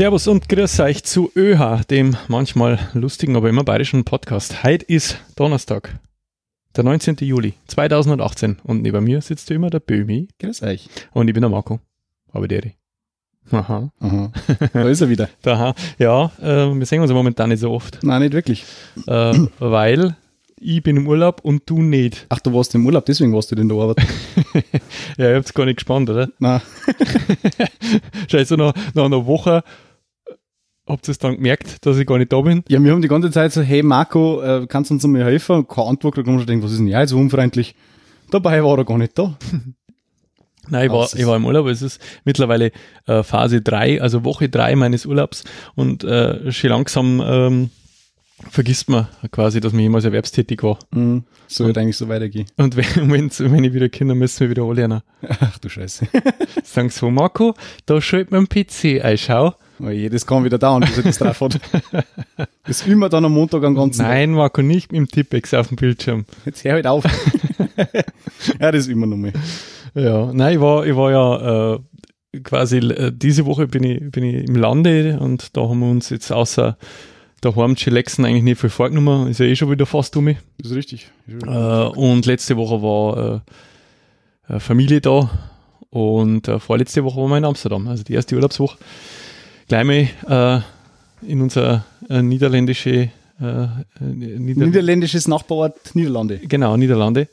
Servus und grüß euch zu ÖH, dem manchmal lustigen, aber immer bayerischen Podcast. Heute ist Donnerstag, der 19. Juli 2018 und neben mir sitzt immer der Bömi. Grüß euch. Und ich bin der Marco. Aber der. Aha. Aha. Da ist er wieder. Aha. Ja, äh, wir sehen uns momentan nicht so oft. Nein, nicht wirklich. Äh, weil ich bin im Urlaub und du nicht. Ach, du warst im Urlaub, deswegen warst du denn da arbeiten. ja, ihr habt es gar nicht gespannt, oder? Nein. Scheiße, nach, nach einer Woche habt ihr es dann gemerkt, dass ich gar nicht da bin. Ja, wir haben die ganze Zeit so, hey Marco, äh, kannst du uns mal helfen? Keine Antwort, da man schon denken, was ist denn ja so unfreundlich? Dabei war er gar nicht da. Nein, ich war, ich war im Urlaub. Es ist mittlerweile äh, Phase 3, also Woche 3 meines Urlaubs und äh, schon langsam ähm, vergisst man quasi, dass man jemals erwerbstätig war. Mhm. So wird eigentlich so weitergehen. Und wenn, wenn's, wenn ich wieder Kinder müssen wir wieder anlernen. Ach du Scheiße. Sagen so, Marco, da schalt man PC ein, schau. Oh je, das kann wieder dauern, bis er das drauf hat. Das üben wir dann am Montag am ganzen Nein, Marco, nicht mit dem Tippex auf dem Bildschirm. Jetzt hör halt auf. ja, das üben wir nochmal. Ja, nein, ich war, ich war ja äh, quasi äh, diese Woche bin ich, bin ich im Lande und da haben wir uns jetzt außer daheim chillaxen eigentlich nicht viel vorgenommen. Ist ja eh schon wieder fast um mich. Das ist richtig. Äh, und letzte Woche war äh, äh, Familie da und äh, vorletzte Woche waren wir in Amsterdam. Also die erste Urlaubswoche. Gleich mal äh, in unser äh, niederländische äh, Nieder Niederländisches Nachbarort Niederlande. Genau, Niederlande.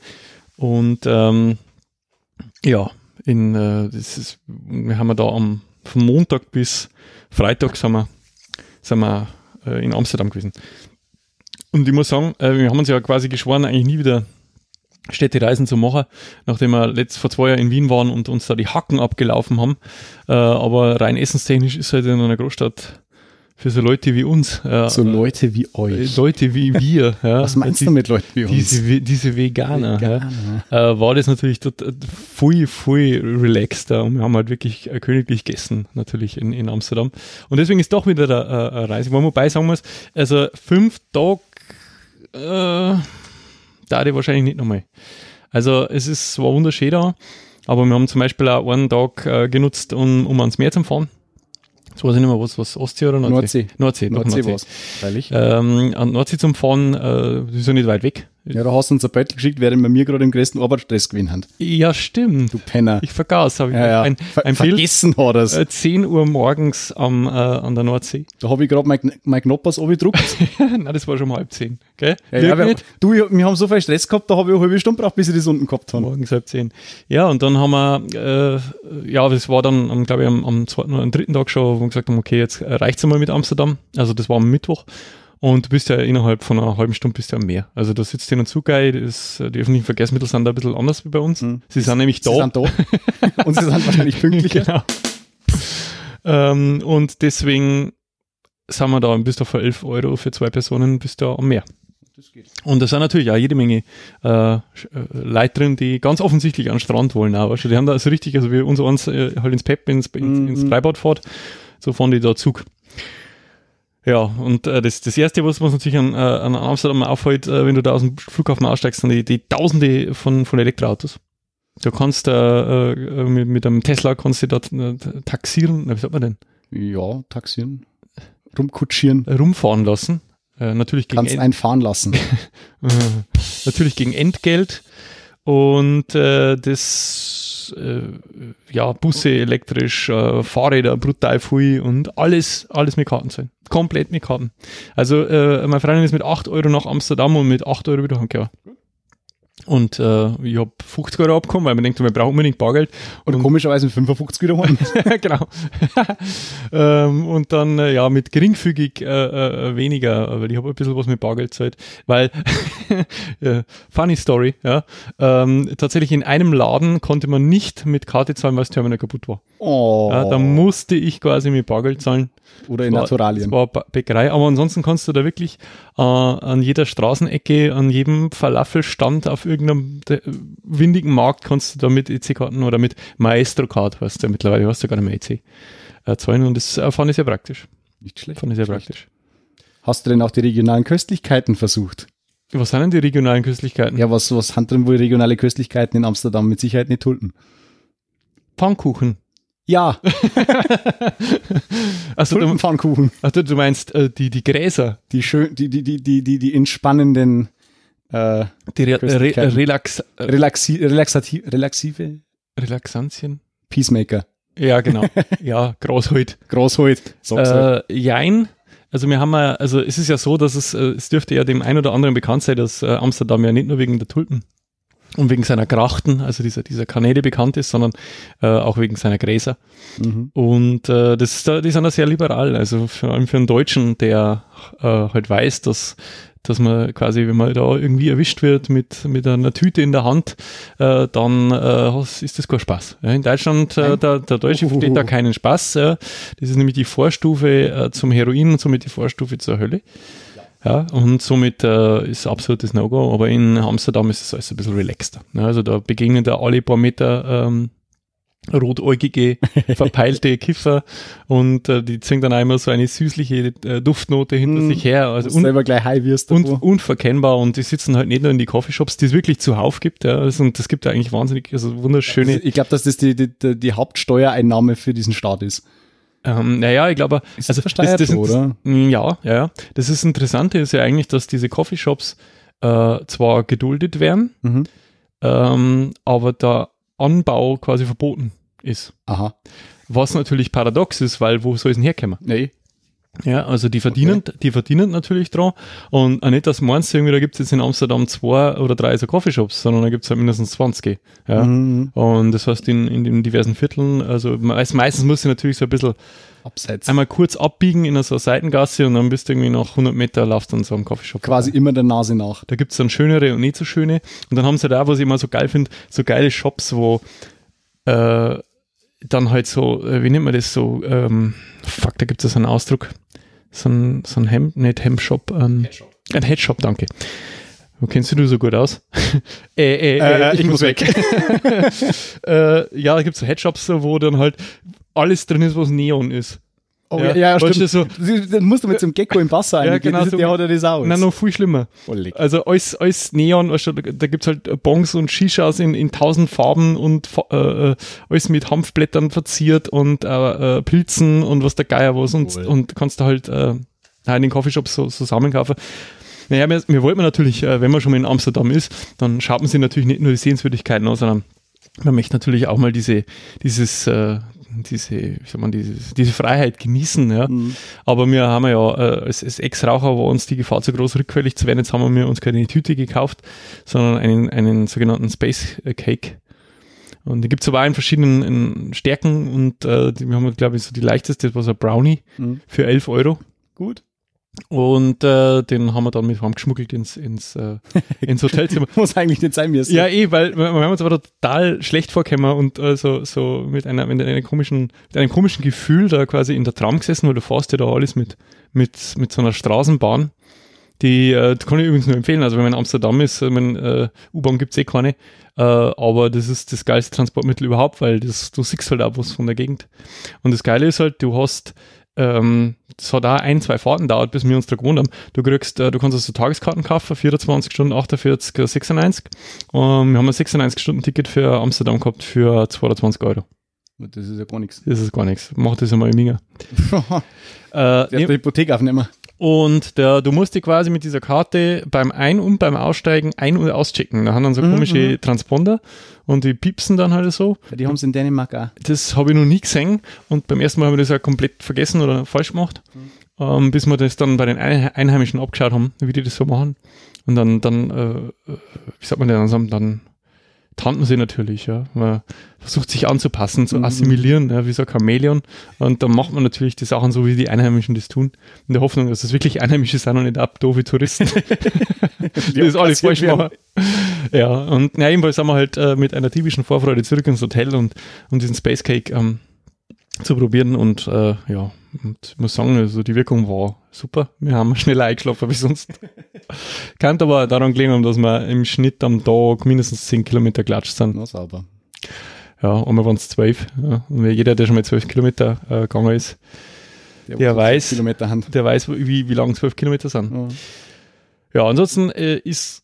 Und ähm, ja, in, äh, das ist, wir haben da am von Montag bis Freitag sind wir, sind wir äh, in Amsterdam gewesen. Und ich muss sagen, äh, wir haben uns ja quasi geschworen, eigentlich nie wieder Städtereisen zu machen, nachdem wir letzt vor zwei Jahren in Wien waren und uns da die Hacken abgelaufen haben. Äh, aber rein essenstechnisch ist halt in einer Großstadt für so Leute wie uns. Äh, So Leute wie euch. Leute wie wir. ja, Was meinst die, du mit Leuten wie uns? Diese, diese Veganer. Veganer. Ja, äh, war das natürlich tot, äh, voll, voll relaxed. Äh, und wir haben halt wirklich äh, königlich gegessen, natürlich in, in Amsterdam. Und deswegen ist doch wieder eine, äh, eine Reise. Wo man wobei sagen muss, also fünf Tage, äh, da ich wahrscheinlich nicht nochmal. Also es ist, war wunderschön da, aber wir haben zum Beispiel auch einen Tag äh, genutzt, um, um ans Meer zu fahren. Das weiß ich nicht mehr, was, was Ostsee oder Nordsee? Nordsee. Nordsee, doch, Nordsee Nordsee. war's. Ähm, an Nordsee zum Fahren, äh, das ist ja nicht weit weg. Ja, da hast du uns ein Beutel geschickt, während wir mir gerade im größten Arbeitsstress gewinnen haben. Ja, stimmt. Du Penner. Ich vergaß, habe ich ja, ja. ein, Ver ein Bild, vergessen hat er's. äh, 10 Uhr morgens am, äh, an der Nordsee. Da habe ich gerade mein, mein Knoppers abgedruckt. Nein, das war schon um halb zehn, gell? Ja, ja, wir, du, wir haben so viel Stress gehabt, da habe ich eine halbe Stunde gebraucht, bis ich das unten gehabt habe. Morgens halb zehn. Ja, und dann haben wir, äh, ja, das war dann, glaube ich, am, am zweiten oder am dritten Tag schon, wo wir gesagt haben, okay, jetzt äh, reicht's einmal mit Amsterdam. Also das war am Mittwoch. Und du bist ja innerhalb von einer halben Stunde bist du am Meer. Also da sitzt und zu geil. Die öffentlichen Verkehrsmittel sind da ein bisschen anders wie bei uns. Mhm. Sie sind nämlich da. Sie sind da. Und sie sind wahrscheinlich pünktlicher. Genau. ähm, und deswegen sind wir da, bist du für 11 Euro für zwei Personen, bist du am Meer. Das geht. Und da sind natürlich auch jede Menge äh, äh, Leute drin, die ganz offensichtlich an den Strand wollen. Auch, weißt du, die haben da so richtig, also wie unser eins äh, halt ins Pep, ins, ins, ins Mhm. Freibad fährt, so fahren die da Zug. Ja, und äh, das, das Erste, was was natürlich an, äh, an Amsterdam auffällt, äh, wenn du da aus dem Flughafen aussteigst, sind die, die Tausende von, von Elektroautos. Du kannst äh, äh, mit, mit einem Tesla kannst du dort äh, taxieren, na, wie sagt man denn, Ja, taxieren. Rumkutschieren. rumfahren lassen. Natürlich gegen Kannst End- einen fahren lassen. Natürlich gegen Entgelt und äh, äh, ja Busse elektrisch, äh, Fahrräder brutal viel und alles alles mit Karten sein. Komplett mit Karten. Also äh, meine Freundin ist mit 8 Euro nach Amsterdam und mit 8 Euro wieder heimgekommen. Und äh, ich habe 50 Euro abgekommen, weil man denkt, wir brauchen unbedingt Bargeld. Oder komischerweise mit 55 wieder heim. genau. ähm, und dann, äh, ja, mit geringfügig äh, äh, weniger, weil ich habe ein bisschen was mit Bargeld Zeit, weil, äh, funny story, ja, ähm, tatsächlich in einem Laden konnte man nicht mit Karte zahlen, weil das Terminal kaputt war. Oh. Ja, da musste ich quasi mit Bargeld zahlen. Oder in Das war- Naturalien. Das war Bäckerei, aber ansonsten kannst du da wirklich äh, an jeder Straßenecke, an jedem Falafelstand auf irgendeinem de- windigen Markt kannst du da mit EC-Karten oder mit Maestro-Card, weißt du, mittlerweile hast du gar nicht mehr EC, äh, zahlen und das äh, fand ich sehr praktisch. Nicht schlecht. Fand ich sehr Schlecht. praktisch. Hast du denn auch die regionalen Köstlichkeiten versucht? Was sind denn die regionalen Köstlichkeiten? Ja, was, was haben drin wohl regionale Köstlichkeiten in Amsterdam mit Sicherheit nicht tulpen? Pfannkuchen. Ja, Also du, Tulpenpfannkuchen. also du meinst äh, die, die Gräser, Die schön, die, die, die, die, die, die entspannenden, äh, die Re Re. Relax äh, relaxi relaxati relaxive Relaxantien. Peacemaker. Ja, genau. ja, Großholt. Großholt. Sag's halt. Äh, jein. Also wir haben ja, also es ist ja so, dass es, äh, es dürfte ja dem einen oder anderen bekannt sein, dass äh, Amsterdam ja nicht nur wegen der Tulpen und wegen seiner Grachten, also dieser, dieser Kanäle bekannt ist, sondern äh, auch wegen seiner Gräser. Mhm. Und äh, das, die sind da sehr liberal, also vor allem für einen Deutschen, der äh, halt weiß, dass dass man quasi, wenn man da irgendwie erwischt wird mit, mit einer Tüte in der Hand, äh, dann äh, ist das kein Spaß. Ja, in Deutschland, äh, der, der Deutsche Uhuhu. versteht da keinen Spaß. Ja. Das ist nämlich die Vorstufe äh, zum Heroin und somit die Vorstufe zur Hölle. Ja, und somit äh, ist absolutes No-Go, aber in Amsterdam ist es alles ein bisschen relaxter. Ja, also da begegnen da alle paar Meter ähm, rotäugige, verpeilte Kiffer und äh, die ziehen dann einmal so eine süßliche äh, Duftnote hinter Mm. sich her. Also un selber gleich high wirst. un unverkennbar und die sitzen halt nicht nur in die Coffeeshops, die es wirklich zuhauf gibt. Ja, also, und das gibt ja eigentlich wahnsinnig, also wunderschöne. ich glaube, dass das die, die, die Hauptsteuereinnahme für diesen Staat ist. Ähm, naja, ich glaube, Ist also das versteuert, das, das, oder? Mm, Ja, ja, ja. Das ist Interessante ist ja eigentlich, dass diese Coffeeshops äh, zwar geduldet werden, Mhm. ähm, aber der Anbau quasi verboten ist. Aha. Was natürlich paradox ist, weil wo soll es denn herkommen? Nee. Ja, also die verdienen, die verdienen natürlich dran und auch nicht, dass meinst irgendwie, da gibt es jetzt in Amsterdam zwei oder drei so Coffeeshops, sondern da gibt es halt mindestens 20. Ja. Mhm. Und das heißt, in, in den diversen Vierteln, also meist, meistens muss ich natürlich so ein bisschen Abseits. einmal kurz abbiegen in so eine Seitengasse und dann bist du irgendwie nach 100 Meter laufst du an so einem Coffeeshop. Quasi immer der Nase nach. Da gibt's dann schönere und nicht so schöne. Und dann haben sie da, was ich immer so geil finde, so geile Shops, wo äh, dann halt so, äh, wie nennt man das so, ähm, fuck, da gibt es so einen Ausdruck. So ein, so ein Hemd, nicht Hemdshop, ähm, ein Headshop, danke. Wo kennst du du so gut aus? äh, äh, äh, ich, muss weg. äh, ja, da gibt's so Headshops, wo dann halt alles drin ist, was Neon ist. Oh, Ja, ja, weißt stimmt. du, so- Dann musst du mit so einem Gecko im Wasser Ja, genau, so- Der hat ja das auch. Nein, noch viel schlimmer. Oh. Also alles, alles Neon, weißt du, da, gibt's halt Bongs und Shishas in, in tausend Farben und äh, äh, alles mit Hanfblättern verziert und äh, äh, Pilzen und was der Geier was und, Cool. und kannst du halt äh, in den Coffeeshops so, so zusammenkaufen. Naja, wir, wir wollten natürlich, äh, wenn man schon mal in Amsterdam ist, dann schaut man sich natürlich nicht nur die Sehenswürdigkeiten an, sondern man möchte natürlich auch mal diese, dieses, äh, diese, wie sagt man, dieses, diese Freiheit genießen, ja. Mhm. Aber wir haben ja äh, als, als Ex-Raucher war uns die Gefahr zu groß, rückfällig zu werden. Jetzt haben wir uns keine Tüte gekauft, sondern einen, einen sogenannten Space Cake. Und die gibt es aber auch in verschiedenen in Stärken und äh, die, wir haben, glaube ich, so die leichteste, das war so ein Brownie Mhm. für 11 Euro. Gut. Und äh, den haben wir dann mit heimgeschmuggelt ins, ins, äh, ins Hotelzimmer. Muss eigentlich nicht sein müssen. Ja, eh, weil wir wir haben uns aber total schlecht vorgekommen und äh, so, so mit, einer, mit, einer komischen, mit einem komischen Gefühl da quasi in der Tram gesessen, weil du fährst ja da alles mit, mit, mit so einer Straßenbahn. Die äh, kann ich übrigens nur empfehlen. Also wenn man in Amsterdam ist, ich mein, äh, U-Bahn gibt's eh keine, äh, aber das ist das geilste Transportmittel überhaupt, weil das, du siehst halt auch was von der Gegend. Und das Geile ist halt, du hast ähm, das hat auch ein, zwei Fahrten dauert, bis wir uns da gewohnt haben. Du kriegst, äh, du kannst also Tageskarten kaufen, 24 Stunden, 48, äh, 96. Ähm, wir haben ein 96-Stunden-Ticket für Amsterdam gehabt für 220 Euro. Das ist ja gar nichts. Das ist gar nichts. Mach das einmal im Minger. Äh, die Hypothek aufnehmen. Und der, du musst dich quasi mit dieser Karte beim Ein- und beim Aussteigen ein- und auschecken. Da haben dann so Mhm, komische Transponder und die piepsen dann halt so. Die haben es in Dänemark auch. Das habe ich noch nie gesehen und beim ersten Mal haben wir das ja komplett vergessen oder falsch gemacht, Mhm. ähm, bis wir das dann bei den Ein- Einheimischen abgeschaut haben, wie die das so machen. Und dann, dann äh, äh, wie sagt man denn, dann, dann tanten sie natürlich, ja. Man versucht sich anzupassen, zu Mhm. assimilieren, ja, wie so ein Chamäleon. Und dann macht man natürlich die Sachen so, wie die Einheimischen das tun. In der Hoffnung, dass es wirklich Einheimische sind und nicht ab doofe Touristen. die das alles falsch machen. Ja, und na, jedenfalls sind wir halt äh, mit einer typischen Vorfreude zurück ins Hotel und um diesen Space Cake ähm, zu probieren und äh, ja, und ich muss sagen, also die Wirkung war super. Wir haben schneller eingeschlafen wie sonst. Kann aber daran gelegen haben, dass wir im Schnitt am Tag mindestens 10 Kilometer gelatscht sind. Na, sauber. Ja, einmal waren es 12. Ja. Und jeder, der schon mal 12 Kilometer äh, gegangen ist, Der hat weiß- der weiß, wie, wie lang 12 Kilometer sind. Ja. Ja, ansonsten äh, ist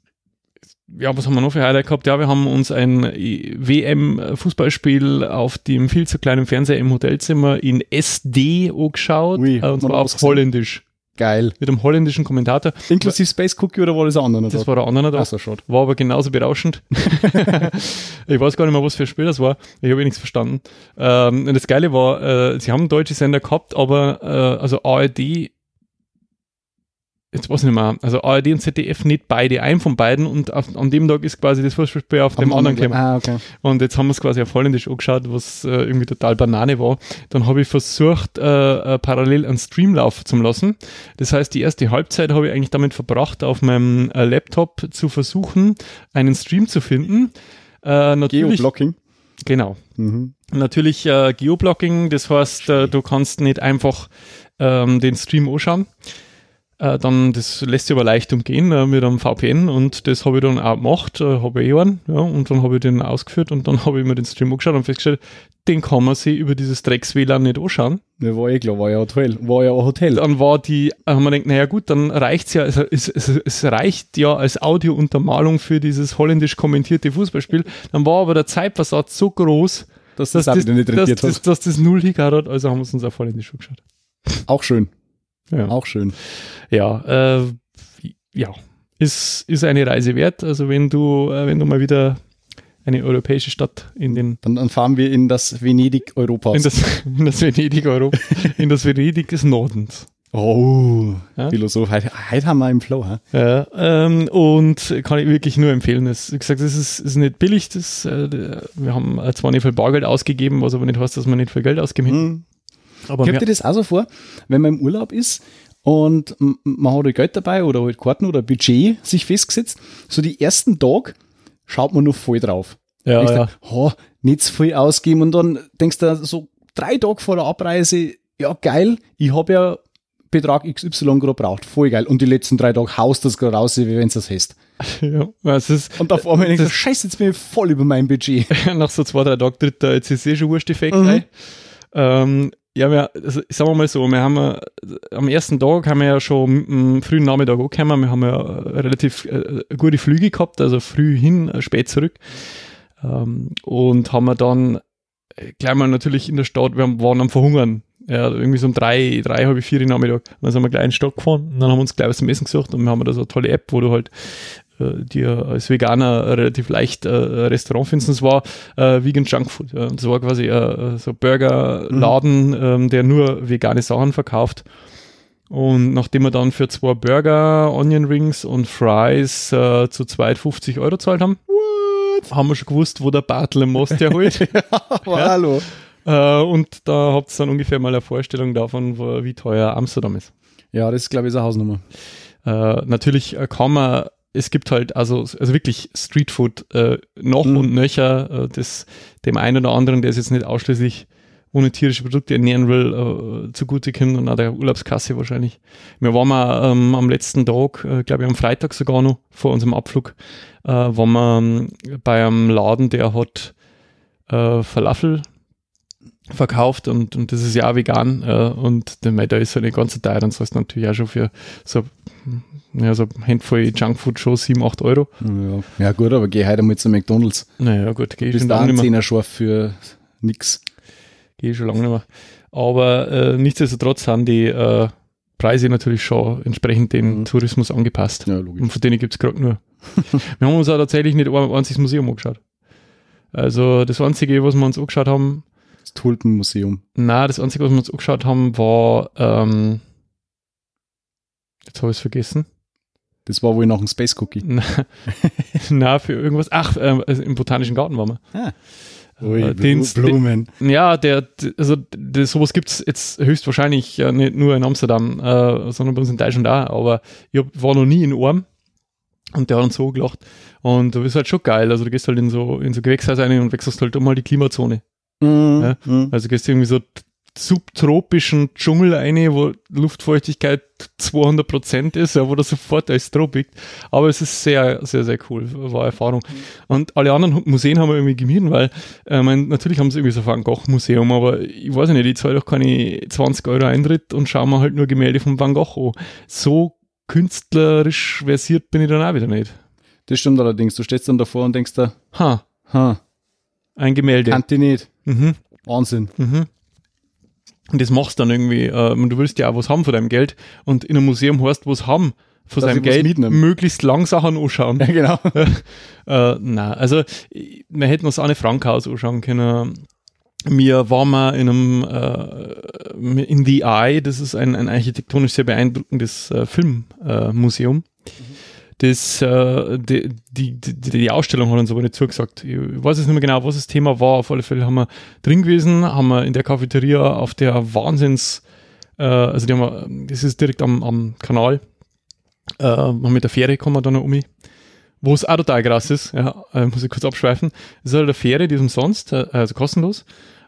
ja, was haben wir noch für Highlight gehabt? Ja, wir haben uns ein WM-Fußballspiel auf dem viel zu kleinen Fernseher im Hotelzimmer in SD angeschaut, Ui, äh, und zwar auf. Holländisch. Geil. Mit einem holländischen Kommentator. Inklusive Space Cookie oder war das ein anderer? Das war der andere da. Achso, schon. War aber genauso berauschend. ich weiß gar nicht mehr, was für ein Spiel das war. Ich habe eh nichts verstanden. Ähm, das Geile war, äh, sie haben deutsche Sender gehabt, aber äh, also ARD, jetzt weiß ich nicht mehr, also ARD und ZDF nicht beide, ein von beiden und auf, an dem Tag ist quasi das Fußballspiel auf dem anderen gekommen. Ah, okay. Und jetzt haben wir es quasi auf Holländisch angeschaut, was äh, irgendwie total Banane war. Dann habe ich versucht, äh, äh, parallel einen Stream laufen zu lassen. Das heißt, die erste Halbzeit habe ich eigentlich damit verbracht, auf meinem äh, Laptop zu versuchen, einen Stream zu finden. Äh, natürlich, Geoblocking. genau. Mhm. Natürlich äh, Geoblocking, das heißt, du kannst nicht einfach ähm, den Stream anschauen. Äh, dann, das lässt sich aber leicht umgehen äh, mit einem VPN und das habe ich dann auch gemacht, äh, habe ich eh einen, ja, und dann habe ich den ausgeführt und dann habe ich mir den Stream angeschaut und festgestellt, den kann man sich über dieses Drecks-WLAN nicht anschauen. Ja, war eh klar, war ja Hotel. War ja ein Hotel. Dann war die, äh, haben wir gedacht, naja gut, dann reicht's ja, also es, es, es reicht ja als Audiountermalung für dieses holländisch kommentierte Fußballspiel. Dann war aber der Zeitversatz so groß, dass das, das, rentiert das, hat. dass das null hingehauen hat, also haben wir es uns auf holländisch angeschaut. Auch schön. Ja. Auch schön. Ja, äh, ja, ist, ist eine Reise wert. Also wenn du, äh, wenn du mal wieder eine europäische Stadt in den Dann, dann fahren wir in das Venedig Europas. in das, in das Venedig Europa, in das Venedig des Nordens. oh, Ja? Philosoph. Heute, heute haben wir im Flow. Ja, ähm, und kann ich wirklich nur empfehlen. Es, wie gesagt, es ist, ist nicht billig. Das, äh, wir haben äh, zwar nicht viel Bargeld ausgegeben, was aber nicht heißt, dass man nicht viel Geld ausgeben. Hm. Aber Kommt dir das auch so vor, wenn man im Urlaub ist und man hat halt Geld dabei oder halt Karten oder Budget sich festgesetzt, so die ersten Tag schaut man noch voll drauf. ja, ja. du, oh, nicht zu viel ausgeben und dann denkst du so drei Tage vor der Abreise, ja geil, ich habe ja Betrag XY gerade braucht, voll geil. Und die letzten drei Tage haust das gerade raus, wie wenn es das hast. ja. Es ist, Und auf einmal denkst du, scheiße, jetzt bin ich voll über mein Budget. nach so zwei, drei Tagen tritt der ECC schon Wursteffekt Mhm. rein. Ähm, ja, wir, also, sagen wir mal so, wir haben äh, am ersten Tag haben wir ja schon am frühen Nachmittag angekommen, wir haben ja äh, relativ äh, gute Flüge gehabt, also früh hin, äh, spät zurück. Ähm, und haben wir dann äh, gleich mal natürlich in der Stadt, wir waren am Verhungern. Ja, irgendwie so um drei, drei, halb vier Nachmittag. Dann sind wir gleich in die Stadt gefahren und dann haben wir uns gleich was zum Essen gesucht und wir haben da so eine tolle App, wo du halt äh, dir als Veganer relativ leicht äh, Restaurant findest. Und es war äh, Vegan Junk Food. Ja. Das war quasi äh, so ein Burgerladen, ähm, der nur vegane Sachen verkauft. Und nachdem wir dann für zwei Burger, Onion Rings und Fries äh, zu zweit 50 Euro gezahlt haben, haben wir schon gewusst, wo der Bartel im Most herholt. Aber hallo. äh, und da habt ihr dann ungefähr mal eine Vorstellung davon, wo, wie teuer Amsterdam ist. Ja, das ist, glaube ich, eine Hausnummer. Äh, natürlich äh, kann man, es gibt halt also, also wirklich Streetfood äh, noch Mhm. und nöcher, äh, das dem einen oder anderen, der es jetzt nicht ausschließlich ohne tierische Produkte ernähren will, äh, zugute kommt und auch der Urlaubskasse wahrscheinlich. Wir waren mal ähm, am letzten Tag, äh, glaube ich am Freitag sogar noch, vor unserem Abflug, äh, waren wir ähm, bei einem Laden, der hat äh, Falafel verkauft und, und das ist ja auch vegan äh, und der, mei, da ist halt nicht ganz so teuer, dann sollst du natürlich auch schon für so, ja, so eine Handvoll Junkfood schon 7, 8 Euro. Ja, ja gut, aber geh heute mal zu McDonalds. Naja, gut, Bist schon lange nicht mehr. Zehner scharf für nix. Gehe ich schon lange nicht mehr. Aber äh, nichtsdestotrotz sind die äh, Preise natürlich schon entsprechend dem Mhm. Tourismus angepasst. Ja, logisch. Und von denen gibt es gerade nur. wir haben uns auch tatsächlich nicht ein einziges Museum angeschaut. Also das Einzige, was wir uns angeschaut haben, Das Tulpenmuseum. na, das Einzige, was wir uns angeschaut haben, war, ähm, jetzt habe ich es vergessen. Das war wohl noch ein Space Cookie. Na, für irgendwas. Ach, ähm, also im Botanischen Garten waren wir. Ah. Äh, den- Blumen. Ja, der, also d- sowas gibt's jetzt höchstwahrscheinlich ja nicht nur in Amsterdam, äh, sondern bei uns in Deutschland auch. Aber ich hab, war noch nie in Orm und der hat uns so gelacht. Und du bist halt schon geil. Also du gehst halt in so, in so Gewächshaus rein und wechselst halt mal die Klimazone. Mhm. Ja. Mhm. Also gehst irgendwie so subtropischen Dschungel rein, wo Luftfeuchtigkeit 200 Prozent ist, ja, wo das sofort als Tropik. Aber es ist sehr, sehr, sehr cool. War eine Erfahrung. Und alle anderen Museen haben wir irgendwie gemieden, weil, äh, mein, natürlich haben sie irgendwie so ein Van Gogh Museum, aber ich weiß nicht, ich zahle doch keine 20 Euro Eintritt und schaue mir halt nur Gemälde von Van Gogh an. So künstlerisch versiert bin ich dann auch wieder nicht. Das stimmt allerdings. Du stehst dann davor und denkst da, Ha, ha, ein Gemälde. kann die nicht. Mhm. Wahnsinn. Mhm. Und das machst dann irgendwie, äh, und du willst ja auch was haben von deinem Geld und in einem Museum hast du was haben von Dass seinem Geld, möglichst lang Sachen anschauen. Ja, genau. Äh, na, also wir hätten uns Anne Frank Haus anschauen können. Wir waren mal in einem äh, in The Eye, das ist ein, ein architektonisch sehr beeindruckendes äh, Filmmuseum. Museum. Das, äh, die, die, die, die Ausstellung hat uns aber nicht zugesagt. Ich weiß jetzt nicht mehr genau, was das Thema war. Auf alle Fälle haben wir drin gewesen, haben wir in der Cafeteria auf der Wahnsinns, äh, also die haben wir, das ist direkt am, am Kanal, äh, haben mit der Fähre kommen wir dann noch um, wo es auch total krass ist, ja, äh, muss ich kurz abschweifen. Es ist halt eine Fähre, die ist umsonst, äh, also kostenlos.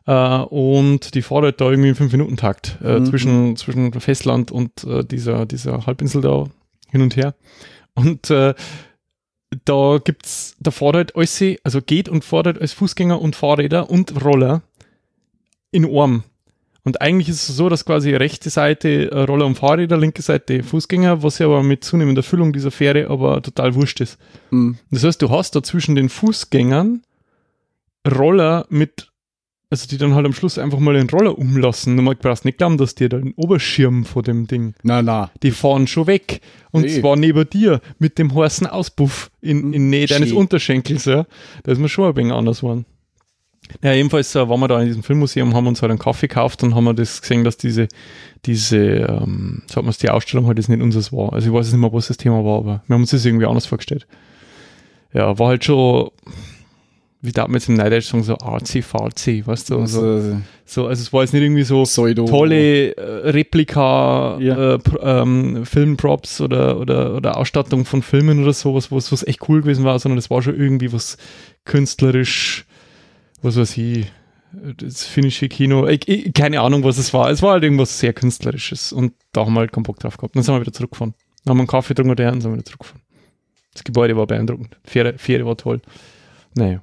Äh, und die fährt halt da irgendwie im 5-Minuten-Takt äh, Mhm. zwischen, zwischen Festland und äh, dieser, dieser Halbinsel da hin und her. Und äh, da gibt's, da halt alles, also geht und halt als Fußgänger und Fahrräder und Roller in Arm. Und eigentlich ist es so, dass quasi rechte Seite äh, Roller und Fahrräder, linke Seite Fußgänger, was ja aber mit zunehmender Füllung dieser Fähre aber total wurscht ist. Mhm. Das heißt, du hast da zwischen den Fußgängern Roller mit, also die dann halt am Schluss einfach mal den Roller umlassen. Du brauchst nicht glauben, dass dir da ein Oberschirm vor dem Ding. Na, na. Die fahren schon weg. Und Hey. zwar neben dir mit dem heißen Auspuff in, in Nähe deines Schön. Unterschenkels. Ja. Da ist mir schon ein wenig anders geworden. Ja, jedenfalls äh, waren wir da in diesem Filmmuseum, haben uns halt einen Kaffee gekauft und haben wir das gesehen, dass diese, diese, ähm, sagen wir es, die Ausstellung halt das nicht unseres war. Also ich weiß jetzt nicht mehr, was das Thema war, aber wir haben uns das irgendwie anders vorgestellt. Ja, war halt schon, wie darf man jetzt im Neideutsch sagen, so arzi farzi, weißt du? So, Also, so, also es war jetzt nicht irgendwie so, Pseudo. tolle äh, Replika, Ja. äh, ähm, Filmprops oder, oder, oder Ausstattung von Filmen oder sowas, was, was echt cool gewesen war, sondern es war schon irgendwie was künstlerisch, was weiß ich, das finnische Kino, ich, ich, keine Ahnung, was es war. Es war halt irgendwas sehr Künstlerisches und da haben wir halt keinen Bock drauf gehabt. Dann sind wir wieder zurückgefahren. Dann haben wir einen Kaffee getrunken und dann sind wir wieder zurückgefahren. Das Gebäude war beeindruckend. Fähre, Fähre war toll. Naja,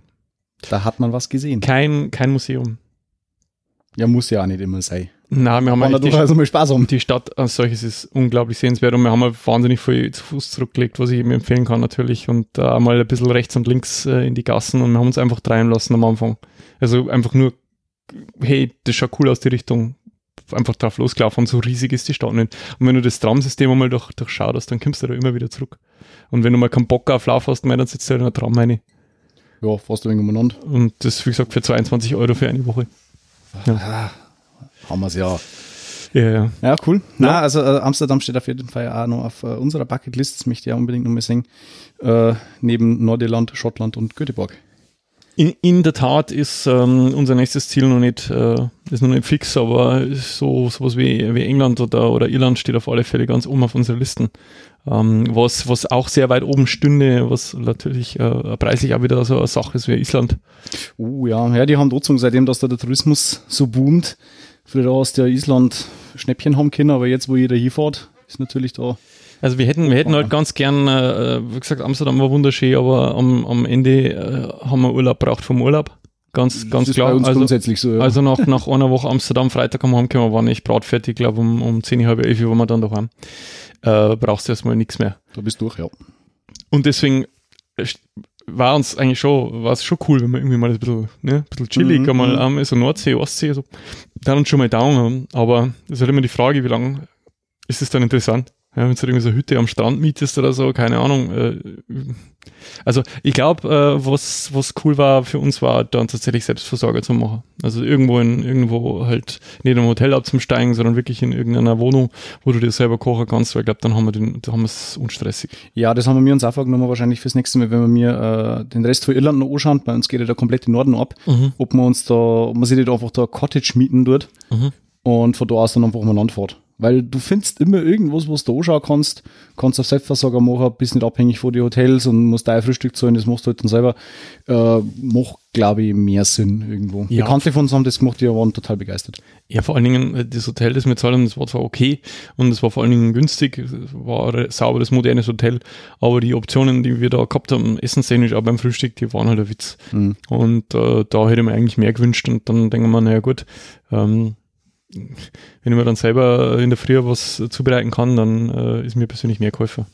Da hat man was gesehen. kein, kein Museum. Ja, muss ja auch nicht immer sein. Nein, wir haben hat die, also mal Spaß haben. die Stadt als solches ist unglaublich sehenswert und wir haben halt wahnsinnig viel zu Fuß zurückgelegt, was ich eben empfehlen kann natürlich und da mal ein bisschen rechts und links äh, in die Gassen und wir haben uns einfach treiben lassen am Anfang. Also einfach nur, hey, das schaut cool aus, die Richtung. Einfach drauf losgelaufen so riesig ist die Stadt nicht. Und wenn du das Tramsystem einmal durch, durchschaust, dann kommst du da immer wieder zurück. Und wenn du mal keinen Bock auf Lauf hast, mehr, dann sitzt du halt in einer Tram rein. Ja, wenig umeinander. Und das, wie gesagt, für 22 Euro für eine Woche. Ah, haben wir es ja. Ja, ja. Ja, cool. Na, also äh, Amsterdam steht auf jeden Fall auch noch auf äh, unserer Bucketlist. Das möchte ich ja unbedingt noch mal sehen. Äh, neben Nordirland, Schottland und Göteborg. In, in der Tat ist ähm, unser nächstes Ziel noch nicht, äh, ist noch nicht fix, aber so sowas wie, wie England oder, oder Irland steht auf alle Fälle ganz oben auf unserer Listen. Ähm, was, was auch sehr weit oben stünde, was natürlich äh, preislich auch wieder so eine Sache ist wie Island. Uh, ja, ja, die haben trotzdem, seitdem dass da der Tourismus so boomt, früher du ja Island Schnäppchen haben können, aber jetzt, wo jeder hinfährt, ist natürlich da. Also wir hätten, wir hätten halt ganz gern, äh, wie gesagt, Amsterdam war wunderschön, aber am, am Ende äh, haben wir Urlaub braucht vom Urlaub. Ganz, ganz das ist klar. bei uns also, grundsätzlich so. Ja. Also nach, nach einer Woche Amsterdam, Freitag am Heimkommen, waren ich bratfertig, glaube um, um 10, halb 11 Uhr waren wir dann daheim. Äh, brauchst du erstmal nichts mehr. da bist du durch, ja. Und deswegen äh, war uns eigentlich schon, war es schon cool, wenn wir irgendwie mal ein bisschen, ne, ein bisschen chillig, Mhm, einmal ähm, so Nordsee, Ostsee, so, dann uns schon mal down haben. Aber es ist halt immer die Frage, wie lange ist es dann interessant? Ja, wenn du irgendwie so eine Hütte am Strand mietest oder so, keine Ahnung. Äh, also ich glaube, äh, was, was cool war für uns, war dann tatsächlich Selbstversorger zu machen. Also irgendwo in, irgendwo halt nicht im Hotel abzusteigen, sondern wirklich in irgendeiner Wohnung, wo du dir selber kochen kannst, weil ich glaube, dann haben wir den, dann haben wir es unstressig. Ja, das haben wir uns auch vorgenommen, wahrscheinlich fürs nächste Mal, wenn wir mir äh, den Rest von Irland noch anschauen. Bei uns geht ja der komplette Norden ab. Ob man uns da, ob man sich nicht einfach da Cottage mieten tut Mhm. und von da aus dann einfach mal Land fährt. Weil du findest immer irgendwas, was du anschauen kannst, kannst auf Selbstversorger machen, bist nicht abhängig von den Hotels und musst dein Frühstück zahlen, das machst du halt dann selber. Äh, macht, glaube ich, mehr Sinn irgendwo. Ja. Bekannte von uns haben das gemacht, die waren total begeistert. Ja, vor allen Dingen, äh, das Hotel, das wir zahlen, das war zwar okay und es war vor allen Dingen günstig, war ein sauberes, modernes Hotel, aber die Optionen, die wir da gehabt haben, essenstechnisch auch beim Frühstück, die waren halt ein Witz. Mhm. Und äh, da hätte mir eigentlich mehr gewünscht und dann denken wir, naja gut, ähm, wenn ich mir dann selber in der Früh was zubereiten kann, dann äh, ist mir persönlich mehr geholfen.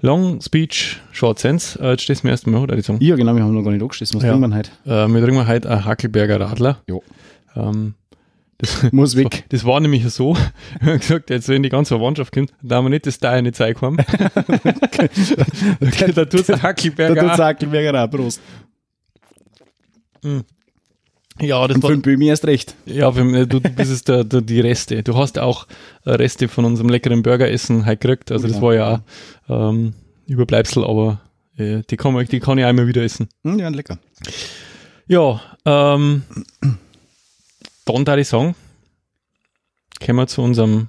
Long Speech, Short Sense. Äh, jetzt stehst du mir erst mal, oder die? Ja, genau, wir haben noch gar nicht angeschlossen. Was Ja. trinken wir heute? Äh, wir trinken heute ein Hackelberger Radler. Jo. Ähm, das, Muss weg. das war nämlich so, wir haben gesagt, jetzt wenn die ganze Verwandtschaft kommt, da haben wir nicht das Teil nicht zeigen haben. da tut es Da Hackelberger. tut auch. Sackelberger auch, Prost. Ja, das Und war, für den erst recht. ja, du, du bist es der, der, die Reste. Du hast auch äh, Reste von unserem leckeren Burgeressen halt gekriegt. Also das Ja. war ja auch ähm, Überbleibsel, aber äh, die, kann man, die kann ich einmal wieder essen. Hm, ja, lecker. Ja, ähm, dann da ich sagen, kommen wir zu unserem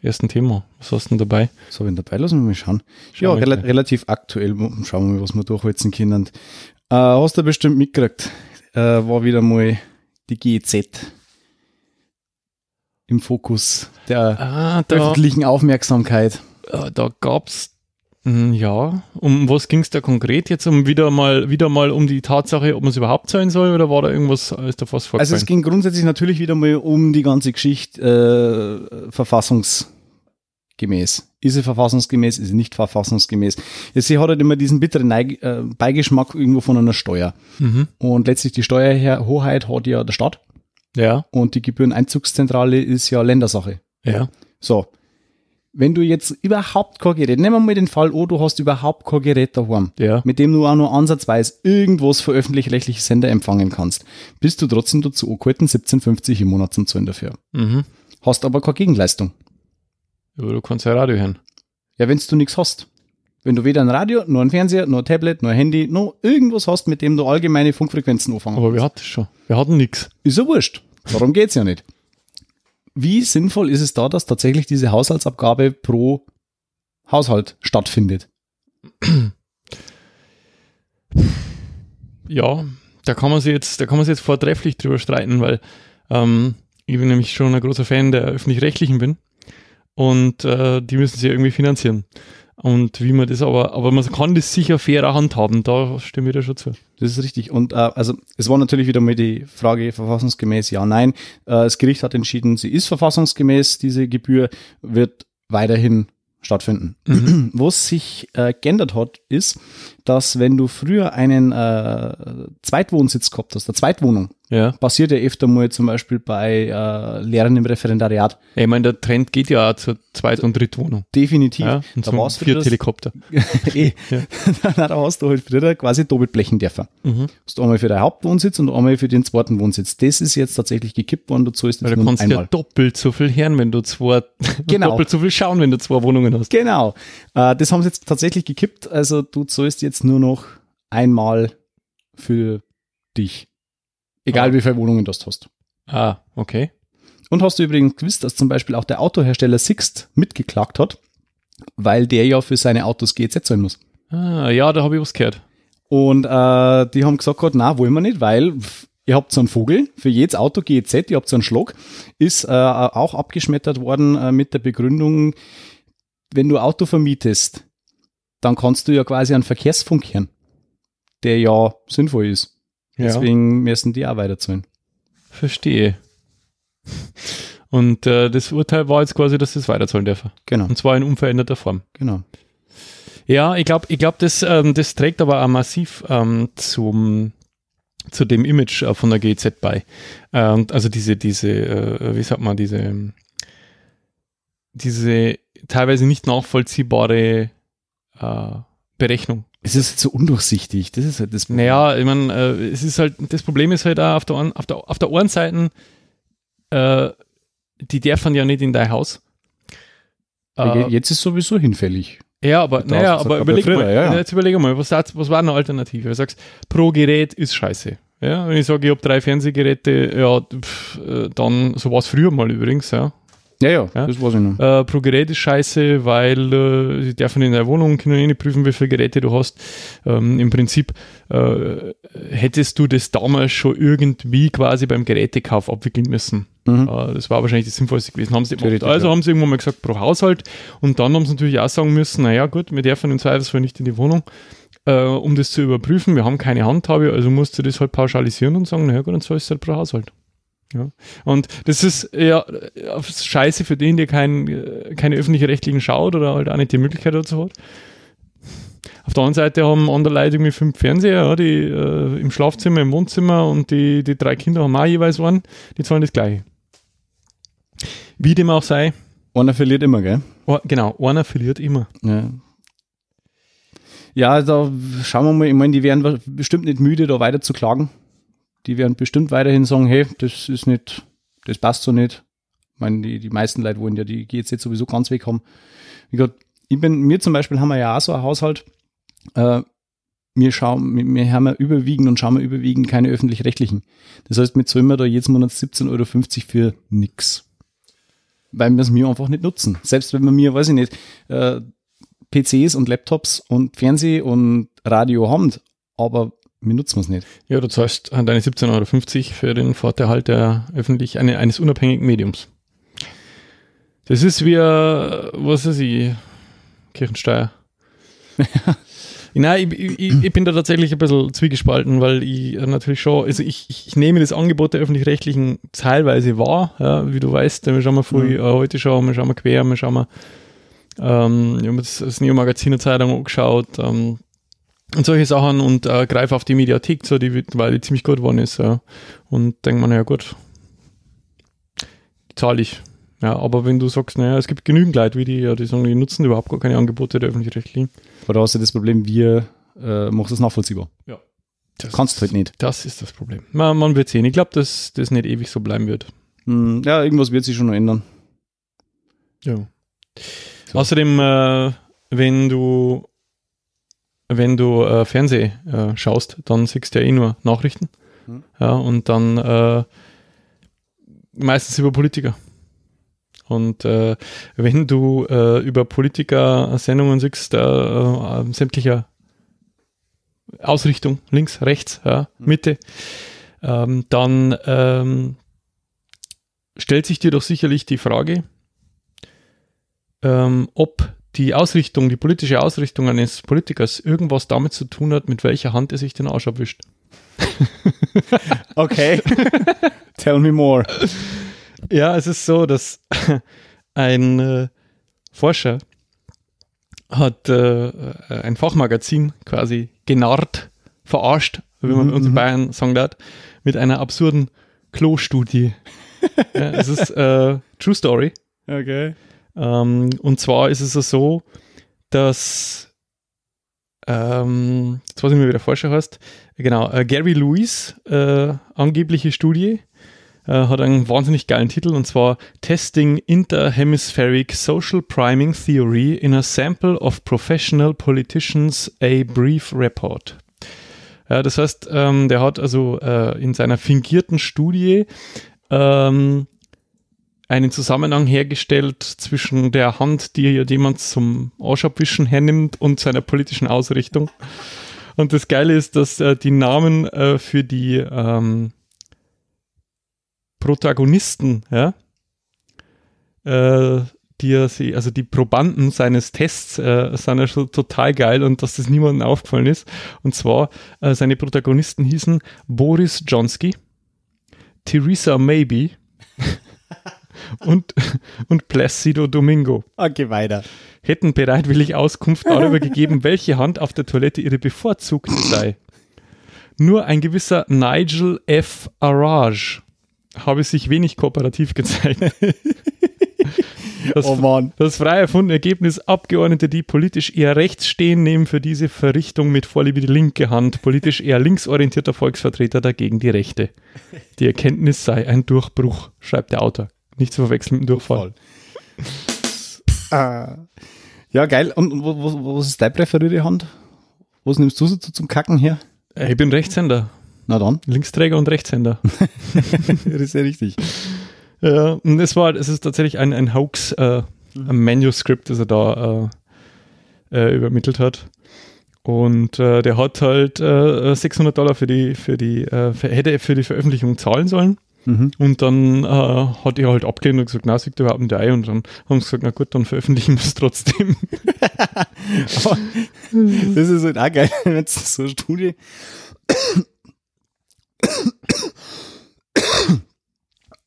ersten Thema. Was hast du denn dabei? So, wenn dabei, lassen wir mal schauen. Schau ja, gleich. relativ aktuell. Schauen wir mal, was wir durchwälzen können. Äh, hast du bestimmt mitgekriegt, äh, war wieder mal die GEZ im Fokus der Ah, da, öffentlichen Aufmerksamkeit. äh, da gab's mh, ja, um was ging's da konkret jetzt? Um wieder mal, wieder mal um die Tatsache, ob man es überhaupt sein soll oder war da irgendwas, ist da fast Also vorgefallen? es ging grundsätzlich natürlich wieder mal um die ganze Geschichte äh, verfassungsgemäß. Ist sie verfassungsgemäß, ist sie nicht verfassungsgemäß? Jetzt, sie hat halt immer diesen bitteren Neig äh, Beigeschmack irgendwo von einer Steuer. mhm. Und letztlich die Steuerhoheit hat ja der Staat Ja, und die Gebühreneinzugszentrale ist ja Ländersache. ja. So. Wenn du jetzt überhaupt kein Gerät, nehmen wir mal den Fall, oh, du hast überhaupt kein Gerät daheim, Ja. mit dem du auch nur ansatzweise irgendwas für öffentlich-rechtliche Sender empfangen kannst, bist du trotzdem dazu angehalten, 17,50 im Monat zum Zahlen dafür. Mhm. Hast aber keine Gegenleistung. Aber du kannst ja Radio hören. Ja, wenn du nichts hast. Wenn du weder ein Radio, noch ein Fernseher, noch ein Tablet, noch ein Handy, noch irgendwas hast, mit dem du allgemeine Funkfrequenzen anfangen Aber wir hatten schon. Wir hatten nix. Ist ja wurscht. Darum geht's ja nicht. Wie sinnvoll ist es da, dass tatsächlich diese Haushaltsabgabe pro Haushalt stattfindet? Ja, da kann man sich jetzt, da kann man sich jetzt vortrefflich drüber streiten, weil ähm, ich bin nämlich schon ein großer Fan der öffentlich-rechtlichen bin und äh, die müssen sie irgendwie finanzieren. Und wie man das aber, aber man kann das sicher fairer handhaben, da stimme ich dir schon zu. Das ist richtig. Und äh, also es war natürlich wieder mal die Frage verfassungsgemäß, ja, nein. Äh, das Gericht hat entschieden, sie ist verfassungsgemäß, diese Gebühr wird weiterhin stattfinden. Was sich äh, geändert hat, ist, dass wenn du früher einen äh, Zweitwohnsitz gehabt hast, eine Zweitwohnung, Ja. passiert ja öfter mal zum Beispiel bei äh, Lehrern im Referendariat. Ich meine, der Trend geht ja auch zur Zweit- und Drittwohnung. Definitiv. Ja, und da zum war's früher vier Helikopter. eh. Ja. Na, da hast du halt früher quasi doppelt blechen dürfen. Mhm. Hast du einmal für den Hauptwohnsitz und einmal für den zweiten Wohnsitz. Das ist jetzt tatsächlich gekippt worden, du zahlst Weil jetzt du nur kannst ja einmal. doppelt so viel hören, wenn du zwei, Genau. doppelt so viel schauen, wenn du zwei Wohnungen hast. Genau. Äh, das haben sie jetzt tatsächlich gekippt. Also du zahlst jetzt nur noch einmal für dich. Egal Ah. wie viele Wohnungen du hast. Ah, okay. Und hast du übrigens gewusst, dass zum Beispiel auch der Autohersteller Sixt mitgeklagt hat, weil der ja für seine Autos GEZ zahlen muss. Ah, ja, da habe ich was gehört. Und äh, die haben gesagt, na, wollen wir nicht, weil ihr habt so einen Vogel, für jedes Auto GEZ, ihr habt so einen Schlag, ist äh, auch abgeschmettert worden äh, mit der Begründung, wenn du Auto vermietest, dann kannst du ja quasi einen Verkehrsfunk hören, der ja sinnvoll ist. Ja. Deswegen müssen die auch weiterzahlen. Verstehe. Und äh, das Urteil war jetzt quasi, dass sie es weiterzahlen dürfen. Genau, Und zwar in unveränderter Form. genau. Ja, ich glaube, ich glaub, das, ähm, das trägt aber auch massiv ähm, zum, zu dem Image äh, von der GZ bei. Äh, und also diese, diese, äh, wie sagt man, diese, ähm, diese teilweise nicht nachvollziehbare äh, Berechnung. Es ist halt so undurchsichtig, das ist halt das Naja, ich meine, äh, es ist halt, das Problem ist halt auch auf der, einen- auf der, auf der einen Seite, äh, die dürfen ja nicht in dein Haus. Äh, Jetzt ist sowieso hinfällig. ja, aber, naja, aber überleg früher, mal, ja, ja. jetzt überleg mal, was, was war eine Alternative? Du sagst, pro Gerät ist scheiße. Ja, wenn ich sage, ich habe drei Fernsehgeräte, ja, pff, äh, dann, so war es früher mal übrigens, ja. Ja, ja, Ja. das weiß ich noch. Äh, pro Gerät ist scheiße, weil äh, sie dürfen in der Wohnung können eh nicht prüfen, wie viele Geräte du hast. Ähm, Im Prinzip äh, hättest du das damals schon irgendwie quasi beim Gerätekauf abwickeln müssen. Mhm. Äh, das war wahrscheinlich das Sinnvollste gewesen. Haben sie gemacht. Also ja. haben sie irgendwann mal gesagt, pro Haushalt. Und dann haben sie natürlich auch sagen müssen, naja gut, wir dürfen im Zweifelsfall nicht in die Wohnung, äh, um das zu überprüfen. Wir haben keine Handhabe, also musst du das halt pauschalisieren und sagen, naja gut, dann zahlst du halt pro Haushalt. Ja. Und das ist ja äh, scheiße für den, der kein, äh, keine öffentlich-rechtlichen schaut oder halt auch nicht die Möglichkeit dazu hat. Auf der anderen Seite haben andere Leute irgendwie fünf Fernseher, ja, die äh, im Schlafzimmer, im Wohnzimmer und die, die drei Kinder haben auch jeweils einen, die zahlen das gleiche. Wie dem auch sei. Einer verliert immer, gell? Oh, genau, einer verliert immer. Ja. Ja, da schauen wir mal, ich meine, die werden bestimmt nicht müde, da weiter zu klagen. Die werden bestimmt weiterhin sagen, hey, das ist nicht, das passt so nicht. Ich meine, die, die meisten Leute wollen ja die GZ sowieso ganz weg haben. Wie gesagt, ich bin, mir zum Beispiel haben wir ja auch so ein Haushalt, äh, wir schauen, wir haben ja überwiegend und schauen wir überwiegend keine öffentlich-rechtlichen. Das heißt, wir zahlen wir da jedes Monat 17,50 Euro für nix. Weil wir es mir einfach nicht nutzen. Selbst wenn wir mir, weiß ich nicht, äh, PCs und Laptops und Fernseh und Radio haben, aber wir nutzen es nicht. Ja, du zahlst deine 17,50 Euro für den Vorteil der öffentlich, eine, eines unabhängigen Mediums. Das ist wie, äh, was weiß ich, Kirchensteuer. Nein, ich, ich, ich, bin da tatsächlich ein bisschen zwiegespalten, weil ich natürlich schon, also ich, ich nehme das Angebot der Öffentlich-Rechtlichen teilweise wahr, ja, wie du weißt, wir schauen mal früh, mhm. äh, heute schauen wir, schauen wir quer, wir schauen mal, ähm, ich habe das, das Neo-Magazin der Zeitung angeschaut ähm, und solche Sachen und äh, greife auf die Mediathek zu, die, weil die ziemlich gut geworden ist ja, und denke mir, naja gut, zahle ich. Ja, aber wenn du sagst, naja, es gibt genügend Leute wie die, ja, die sagen, die nutzen überhaupt gar keine Angebote der öffentlich-rechtlichen. Oder hast du das Problem, wir äh, machen es nachvollziehbar. Ja. Das Kannst halt nicht. Das ist das Problem. Man, man wird sehen. Ich glaube, dass das nicht ewig so bleiben wird. Hm, ja, irgendwas wird sich schon noch ändern. Ja. So. Außerdem, äh, wenn du wenn du äh, Fernseh äh, schaust, dann siehst du ja eh nur Nachrichten. Hm. Ja, und dann äh, meistens über Politiker. Und äh, wenn du äh, über Politiker Sendungen siehst, äh, äh, sämtlicher Ausrichtung, links, rechts, ja, mhm. Mitte, ähm, dann ähm, stellt sich dir doch sicherlich die Frage, ähm, ob die Ausrichtung, die politische Ausrichtung eines Politikers irgendwas damit zu tun hat, mit welcher Hand er sich den Arsch abwischt. okay. Tell me more. Ja, es ist so, dass ein äh, Forscher hat äh, ein Fachmagazin quasi genarrt, verarscht, wie man mhm. uns in mhm. Bayern sagen darf, mit einer absurden Klo-Studie. ja, es ist äh, True Story. Okay. Ähm, und zwar ist es so, dass ähm, jetzt weiß ich mal, wie der Forscher heißt, genau, äh, Gary Lewis, äh, angebliche Studie, äh, hat einen wahnsinnig geilen Titel und zwar Testing Interhemispheric Social Priming Theory in a Sample of Professional Politicians, a Brief Report. Ja, das heißt, ähm, der hat also äh, in seiner fingierten Studie ähm, einen Zusammenhang hergestellt zwischen der Hand, die jemand zum Arschabwischen hernimmt und seiner politischen Ausrichtung. Und das Geile ist, dass äh, die Namen äh, für die ähm, Protagonisten, ja, äh, die er sie, also die Probanden seines Tests äh, sind ja schon total geil und dass das niemandem aufgefallen ist. Und zwar, äh, seine Protagonisten hießen Boris Johnsky, Theresa Maybe und, und Placido Domingo. Okay, weiter. Hätten bereitwillig Auskunft darüber gegeben, welche Hand auf der Toilette ihre bevorzugte sei. Nur ein gewisser Nigel F. Arage habe sich wenig kooperativ gezeigt. Das, oh Mann. das frei erfundene Ergebnis, Abgeordnete, die politisch eher rechts stehen, nehmen für diese Verrichtung mit Vorliebe die linke Hand. Politisch eher linksorientierter Volksvertreter dagegen die rechte. Die Erkenntnis sei ein Durchbruch, schreibt der Autor. Nicht zu verwechseln mit dem Durchfall. ah. Ja, geil. Und wo, wo, was ist deine präferierte Hand? Was nimmst du so zum Kacken her? Ich bin Rechtshänder. Na dann. Linksträger und Rechtshänder. das ist ja richtig. Ja, und es war, es ist tatsächlich ein, ein Hoax, äh, mhm. ein Manuscript, das er da äh, äh, übermittelt hat. Und äh, der hat halt äh, 600 Dollar für die, für die, äh, für, hätte für die Veröffentlichung zahlen sollen. Mhm. Und dann äh, hat er halt abgelehnt und gesagt, na, sieht überhaupt nicht ein. Und dann haben sie gesagt, na gut, dann veröffentlichen wir es trotzdem. das ist halt auch geil, wenn es so eine Studie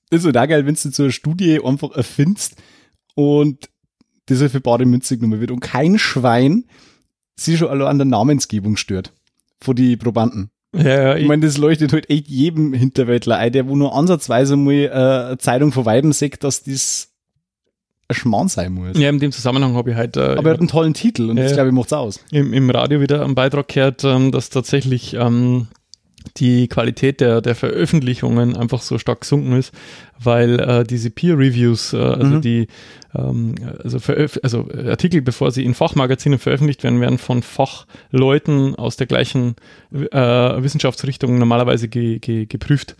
ist so da geil, wenn du so eine Studie einfach erfindest und das für bare Münze genommen wird und kein Schwein sie schon allein an der Namensgebung stört. Von die Probanden. Ja, ja, Ich meine, das leuchtet halt echt jedem Hinterwäldler ein, der wo nur ansatzweise mal äh, eine Zeitung von Weiben sagt, dass das ein Schmarrn sein muss. ja, in dem Zusammenhang habe ich halt äh, Aber er hat einen tollen Titel und Ja, das glaube ich macht's aus. im, im Radio wieder einen Beitrag gehört, ähm, dass tatsächlich ähm, die Qualität der, der Veröffentlichungen einfach so stark gesunken ist, weil äh, diese Peer-Reviews, äh, also Mhm. die ähm, also, also Artikel, bevor sie in Fachmagazinen veröffentlicht werden, werden von Fachleuten aus der gleichen äh, Wissenschaftsrichtung normalerweise ge, ge, geprüft.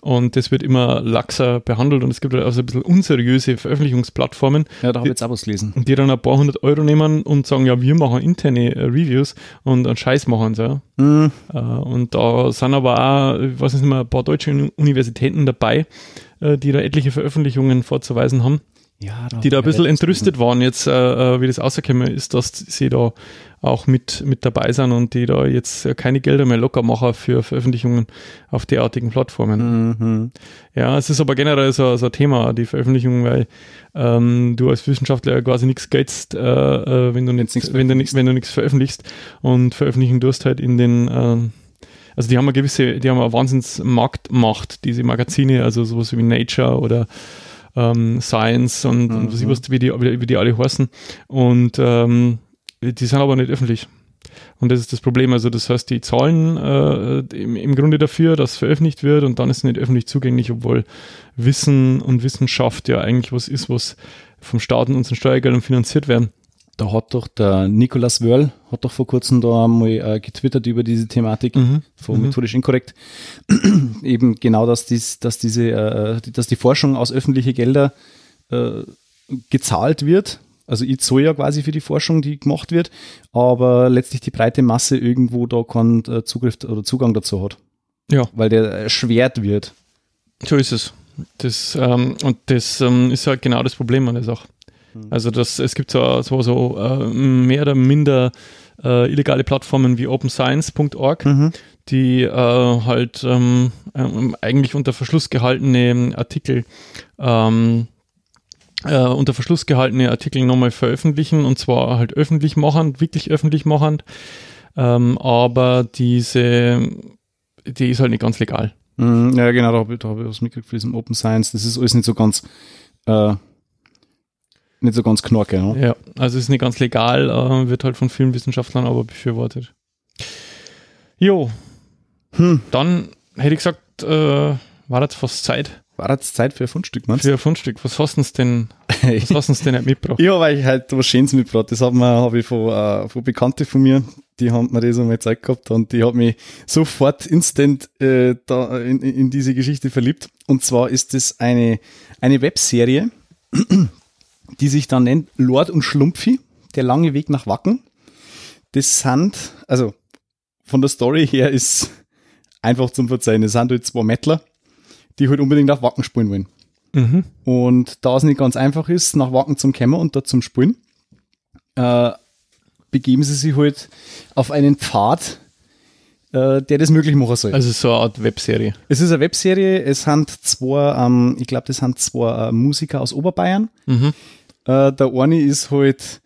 Und das wird immer laxer behandelt und es gibt also ein bisschen unseriöse Veröffentlichungsplattformen, Ja, da habe Die- ich jetzt was gelesen. die dann ein paar hundert Euro nehmen und sagen, ja, wir machen interne äh, Reviews und einen Scheiß machen sie. Mhm. Äh, und da sind aber auch, ich weiß nicht mehr, ein paar deutsche Uni- Universitäten dabei, äh, die da etliche Veröffentlichungen vorzuweisen haben, Ja, die da ein bisschen entrüstet waren jetzt, äh, äh, wie das rausgekommen ist, dass sie da auch mit, mit dabei sind und die da jetzt äh, keine Gelder mehr locker machen für Veröffentlichungen auf derartigen Plattformen. Mhm. Ja, es ist aber generell so, so ein Thema, die Veröffentlichung, weil ähm, du als Wissenschaftler ja quasi nichts geldst, äh, äh, wenn du nichts wenn du wenn du nichts veröffentlichst und veröffentlichen durst halt in den ähm, also die haben eine gewisse, die haben eine Wahnsinnsmarktmacht, diese Magazine, also sowas wie Nature oder ähm, Science und, und was ich Mhm. wusste, wie die, wie die alle heißen. Und ähm, die sind aber nicht öffentlich. Und das ist das Problem. Also das heißt, die zahlen äh, im, im Grunde dafür, dass veröffentlicht wird und dann ist es nicht öffentlich zugänglich, obwohl Wissen und Wissenschaft ja eigentlich was ist, was vom Staat und unseren Steuergeldern finanziert werden. Da hat doch der Nicolas Wörl, hat doch vor kurzem da mal äh, getwittert über diese Thematik von Mhm. methodisch inkorrekt. Eben genau, dass, dies, dass diese, äh, die- dass die Forschung aus öffentlichen Geldern äh, gezahlt wird. Also ich zahle ja quasi für die Forschung, die gemacht wird, aber letztlich die breite Masse irgendwo da keinen äh, Zugriff oder Zugang dazu hat. Ja. Weil der erschwert wird. So ist es. Das, ähm, und das ähm, ist halt genau das Problem an der Sache. Also das, es gibt so, so, so äh, mehr oder minder äh, illegale Plattformen wie openscience.org, die äh, halt ähm, ähm, eigentlich unter Verschluss gehaltene Artikel ähm, äh, unter Verschluss gehaltene Artikel nochmal veröffentlichen und zwar halt öffentlich machend, wirklich öffentlich machend. Ähm, aber diese, die ist halt nicht ganz legal. Mhm, ja, genau, da habe ich, hab ich was mitgekriegt, diesem Open Science. Das ist alles nicht so ganz, äh, nicht so ganz knorke. Ne? Ja, also ist nicht ganz legal, äh, wird halt von vielen Wissenschaftlern aber befürwortet. Jo, Hm. dann hätte ich gesagt, äh, war jetzt fast Zeit War jetzt Zeit für ein Fundstück, meinst für ein Fundstück. Was hast du uns denn, was hast du uns denn nicht mitgebracht? Ja, weil ich halt was Schönes mitgebracht. Das habe hab ich von, äh, von Bekannten von mir, die haben mir das einmal Zeit gehabt und die hat mich sofort instant äh, da in, in diese Geschichte verliebt. Und zwar ist das eine, eine Webserie, die sich dann nennt Lord und Schlumpfi, der lange Weg nach Wacken. Das sind, also von der Story her ist einfach zum Verzeihen. Es sind halt zwei Mettler, die halt unbedingt auf Wacken spielen wollen. Mhm. Und da es nicht ganz einfach ist, nach Wacken zum Kämmer und dort zum Spulen, äh, begeben sie sich halt auf einen Pfad, äh, der das möglich machen soll. Also so eine Art Webserie. es ist eine Webserie, es sind zwei, ähm, ich glaube, das sind zwei äh, Musiker aus Oberbayern. Mhm. Äh, der eine ist halt,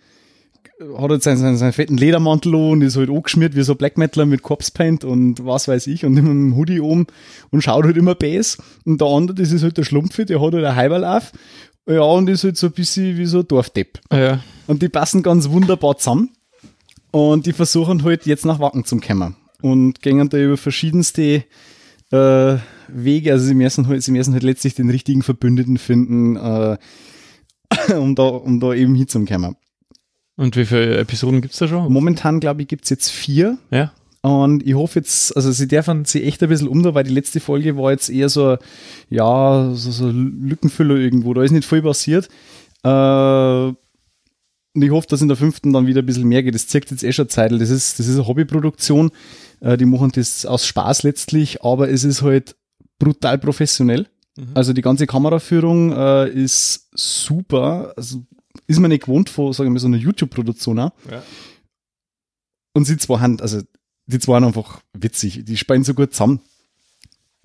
hat halt seinen, seinen, seinen fetten Ledermantel an und ist halt angeschmiert wie so ein Black Metaler mit Corpse Paint und was weiß ich und immer mit dem Hoodie oben und schaut halt immer Bass. Und der andere, das ist halt der Schlumpfi, der hat halt ein Heiberl auf. Ja, und ist halt so ein bisschen wie so ein Dorfdepp. Ja, Und die passen ganz wunderbar zusammen. Und die versuchen halt jetzt nach Wacken zum kommen. Und gehen da über verschiedenste äh, Wege. Also sie müssen halt, sie müssen halt letztlich den richtigen Verbündeten finden, äh, um, da, um da eben hinzukommen. und wie viele Episoden gibt es da schon? Momentan, glaube ich, gibt's jetzt vier. Ja, Und ich hoffe jetzt, also sie dürfen sie echt ein bisschen um, weil die letzte Folge war jetzt eher so, ja, so, so Lückenfüller irgendwo. Da ist nicht viel passiert. Äh, und ich hoffe, dass in der fünften dann wieder ein bisschen mehr geht. Das zeigt jetzt eh schon Zeit. Das ist, das ist eine Hobbyproduktion. Äh, die machen das aus Spaß letztlich, aber es ist halt brutal professionell. Also die ganze Kameraführung äh, ist super. Also ist man nicht gewohnt von, sagen wir, so einer YouTube-Produktion auch. Ja. Und sie zwei haben, also die zwei waren einfach witzig. Die spielen so gut zusammen.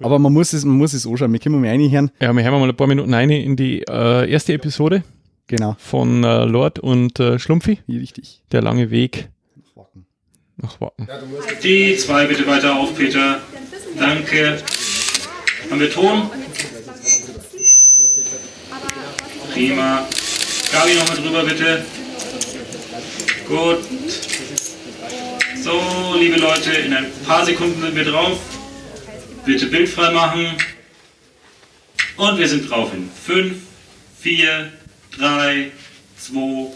Aber man muss es, man muss es anschauen. Wir können mal reinhören. ja wir hören mal ein paar Minuten rein in die äh, erste Episode Genau. von äh, Lord und äh, Schlumpfi, richtig. der lange Weg Ach, warten. Die zwei bitte weiter auf, Peter. Danke. Haben wir Ton? Prima. Gabi nochmal drüber, bitte. Gut. So, liebe Leute, in ein paar Sekunden sind wir drauf. Bitte bildfrei machen. Und wir sind drauf in 5, 4, 3, 2,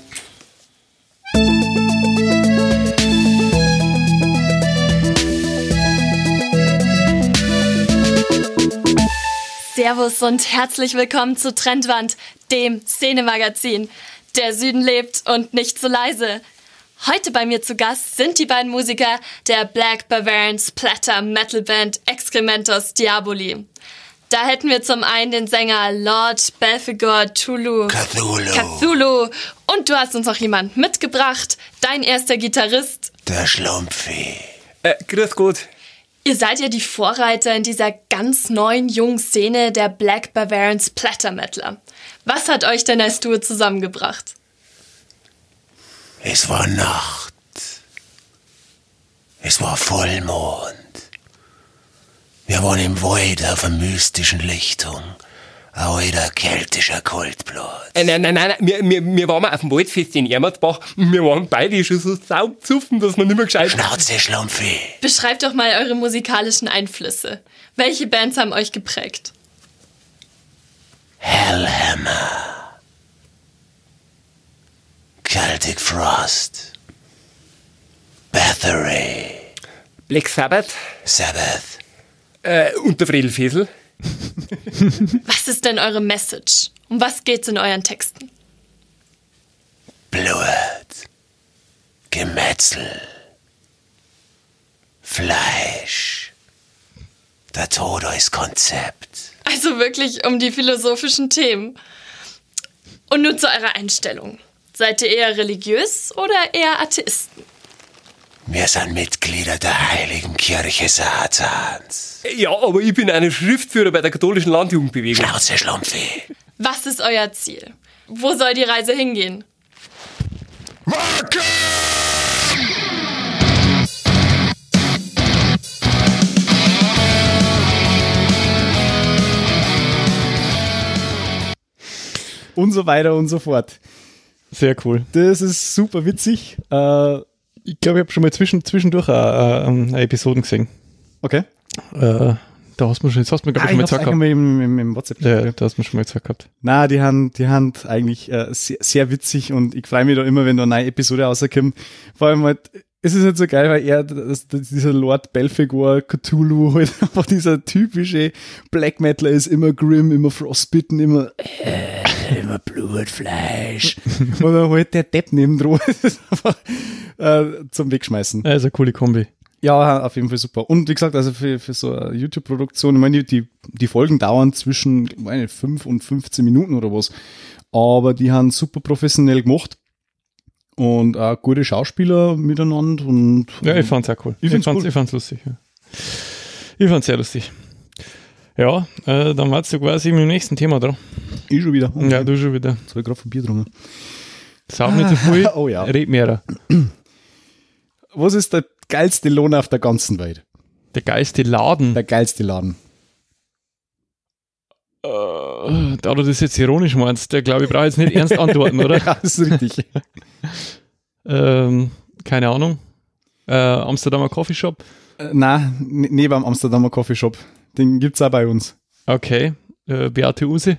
Servus und herzlich willkommen zu Trendwand, dem Szenemagazin. Der Süden lebt und nicht so leise. Heute bei mir zu Gast sind die beiden Musiker der Black Bavarian Splatter Metal Band Excrementos Diaboli. Da hätten wir zum einen den Sänger Lord Belphegor Tulu Cthulhu. Cthulhu und du hast uns noch jemand mitgebracht, dein erster Gitarrist. Der Schlumpfi. Äh, grüß Gott. Ihr seid ja die Vorreiter in dieser ganz neuen jungen Szene der Black Bavarian Splatter Metaler. Was hat euch denn als Duo zusammengebracht? Es war Nacht. Es war Vollmond. Wir waren im Wald auf einer mystischen Lichtung. Alter keltischer Kultplatz. Äh, nein, nein, nein, nein. Wir, wir, wir waren mal auf dem Waldfest in Ermersbach. Wir waren beide schon so saumzuffen, dass wir nicht mehr gescheit Schnauze, Schlumpfi. Beschreibt doch mal eure musikalischen Einflüsse. Welche Bands haben euch geprägt? Hellhammer. Celtic Frost. Bathory. Black Sabbath Sabbath. äh, und der Fesel. Was ist denn eure Message? Um was geht's in euren Texten? Blut. Gemetzel. Fleisch. Der Tod als Konzept. Also wirklich um die philosophischen Themen. Und nun zu eurer Einstellung. Seid ihr eher religiös oder eher Atheisten? Wir sind Mitglieder der Heiligen Kirche Satans. Ja, aber ich bin eine Schriftführer bei der katholischen Landjugendbewegung. Schnauze, Schlumpfi. Was ist euer Ziel? Wo soll die Reise hingehen? Und so weiter und so fort. Sehr cool. Das ist super witzig. Äh, Ich glaube, ich habe schon mal zwischen, zwischendurch äh, äh, eine Episoden gesehen. okay. Äh, da hast du mir schon, das hast du mir, glaube Ah, ich, schon mal gesagt gehabt. im, im, im WhatsApp. Ja, da hast du mir schon mal gesagt gehabt. Na, die haben, die haben eigentlich äh, sehr, sehr witzig und ich freue mich da immer, wenn da eine neue Episode rauskommt. Vor allem halt, es ist halt so geil, weil er, das, das, dieser Lord Belphegor Cthulhu, halt einfach dieser typische Black Metaler ist, immer grim, immer frostbitten, immer, äh, immer Blutfleisch. und dann halt der Depp neben dran. Das ist einfach äh, zum Wegschmeißen. Ja, ist eine coole Kombi. Ja, auf jeden Fall super. Und wie gesagt, also für, für so eine YouTube-Produktion, ich meine, die, die Folgen dauern zwischen meine, 5 und 15 Minuten oder was. Aber die haben super professionell gemacht. Und auch gute Schauspieler miteinander. Und Ja, ich fand's auch cool. Ich find's fand's, cool. ich fand's lustig. Ja. Ich fand's sehr lustig. Ja, äh, dann warst du quasi mit dem nächsten Thema dran. ich schon wieder. Ja, du schon wieder. Jetzt habe ich gerade von Bier getrunken. Sag nicht so viel. Oh ja. Red mehr. Was ist der geilste Lohn auf der ganzen Welt? Der geilste Laden. Der geilste Laden. Äh, da du das jetzt ironisch meinst, der glaube ich brauche jetzt nicht ernst antworten, oder? Ja, das ist richtig. Ähm, keine Ahnung. Äh, Amsterdamer Coffeeshop. äh, nein, ne- neben am Amsterdamer Coffeeshop. Den gibt's auch bei uns. Okay. Äh, Beate Use.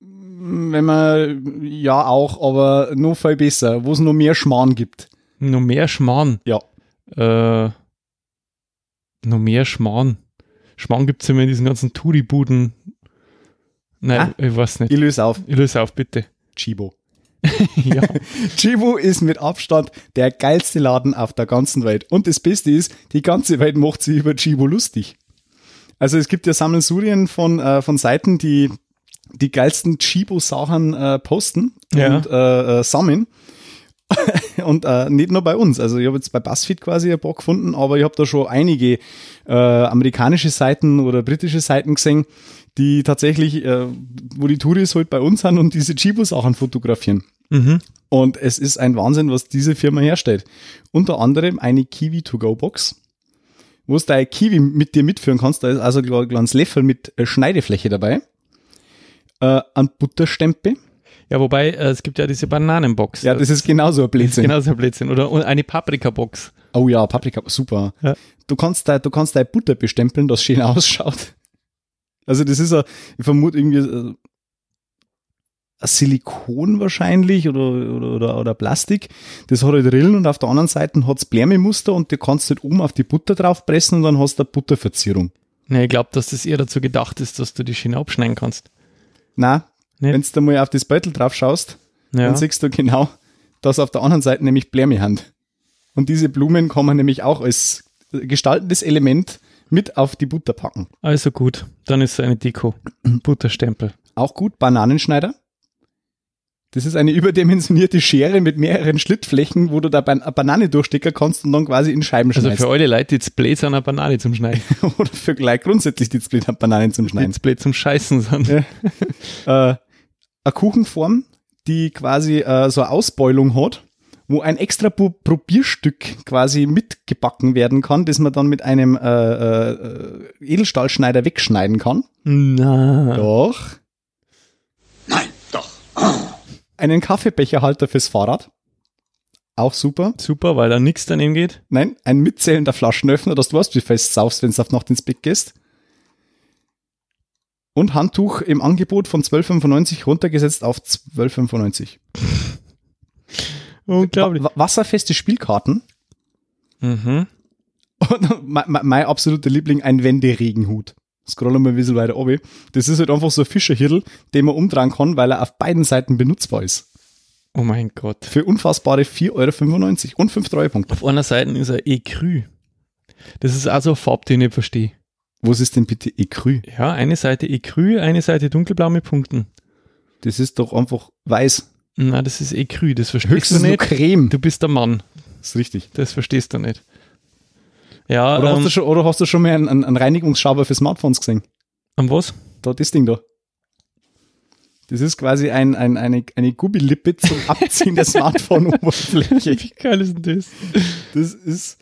Wenn man, ja auch, aber noch viel besser, wo es noch mehr Schmarrn gibt. Noch mehr Schmarrn. Ja. Äh, noch mehr Schmarrn. Schmarrn gibt's immer in diesen ganzen Touri-Buden. Nein, Ah. ich weiß nicht. Ich löse auf. Ich löse auf, bitte. Chibo. ja. Chibo ist mit Abstand der geilste Laden auf der ganzen Welt. Und das Beste ist, die ganze Welt macht sich über Chibo lustig. Also es gibt ja Sammelsurien von, äh, von Seiten, die die geilsten Chibo-Sachen äh, posten Ja. und äh, äh, sammeln. und äh, nicht nur bei uns. Also ich habe jetzt bei BuzzFeed quasi ein paar gefunden, aber ich habe da schon einige äh, amerikanische Seiten oder britische Seiten gesehen, die tatsächlich, äh, wo die Touris halt bei uns sind und diese Chibo-Sachen fotografieren. Mhm. Und es ist ein Wahnsinn, was diese Firma herstellt. Unter anderem eine Kiwi To Go Box, wo du dein Kiwi mit dir mitführen kannst. Da ist also ein kleines Löffel mit äh, Schneidefläche dabei. Äh, ein Butterstempel. Ja, wobei, äh, es gibt ja diese Bananenbox. Ja, das ist genauso ein Blödsinn. genau so ein Blödsinn. Oder eine Paprika-Box. Oh ja, Paprika, super. Ja. Du kannst da, du kannst deine Butter bestempeln, das schön ausschaut. Also das ist ein, ich vermute irgendwie äh, Silikon wahrscheinlich oder, oder, oder, oder Plastik. Das hat halt Rillen und auf der anderen Seite hat's Blärmemuster und du kannst halt oben auf die Butter draufpressen und dann hast du eine Butterverzierung. Nee, ich glaube, dass das eher dazu gedacht ist, dass du die Schiene abschneiden kannst. Na, Nicht? wenn du mal auf das Beutel drauf schaust, Ja. dann siehst du genau, dass auf der anderen Seite nämlich Blärmehand. Und diese Blumen kann man nämlich auch als gestaltendes Element mit auf die Butter packen. Also gut, dann ist es eine Deko. Butterstempel. Auch gut, Bananenschneider. Das ist eine überdimensionierte Schere mit mehreren Schlittflächen, wo du da eine Banane durchstecken kannst und dann quasi in Scheiben Also schneidest. für alle Leute, die jetzt blöd sind, eine Banane zum Schneiden. Oder für gleich grundsätzlich die Split Bananen zum Die Schneiden. jetzt blöd zum Scheißen sind. Ja. äh, eine Kuchenform, die quasi äh, so eine Ausbeulung hat, wo ein extra Pro- Probierstück quasi mitgebacken werden kann, das man dann mit einem äh, äh, Edelstahlschneider wegschneiden kann. Na. Doch. Nein, doch. Einen Kaffeebecherhalter fürs Fahrrad. Auch super. Super, weil da nichts daneben geht. Nein, ein mitzählender Flaschenöffner, dass du weißt, wie fest saufst, wenn du auf Nacht ins Bett gehst. Und Handtuch im Angebot von 12,95 runtergesetzt auf 12,95. Unglaublich. Wa- wasserfeste Spielkarten. Mhm. Und mein, mein, mein absoluter Liebling, ein Wenderegenhut. Scrollen wir ein bisschen weiter oben. Das ist halt einfach so ein Fischerhirl, den man umdrehen kann, weil er auf beiden Seiten benutzbar ist. Oh mein Gott. Für unfassbare 4,95 Euro und 5 Treuepunkte. Auf einer Seite ist er Ecru. Das ist also eine Farbe, die ich nicht verstehe. Was ist denn bitte Ecru? Ja, eine Seite Ecru, eine Seite dunkelblau mit Punkten. Das ist doch einfach weiß. Na, das ist Ecru, das verstehst Höchstens du nur nicht. Creme. Du bist der Mann, Das ist richtig. das verstehst du nicht. Ja, Oder, hast ähm, du schon, oder hast du schon mal einen, einen, Reinigungsschauber für Smartphones gesehen? an was? Da, das Ding da. Das ist quasi ein, ein, eine, eine Gummilippe zum Abziehen der Smartphone-Oberfläche. Wie geil ist denn das? Das ist.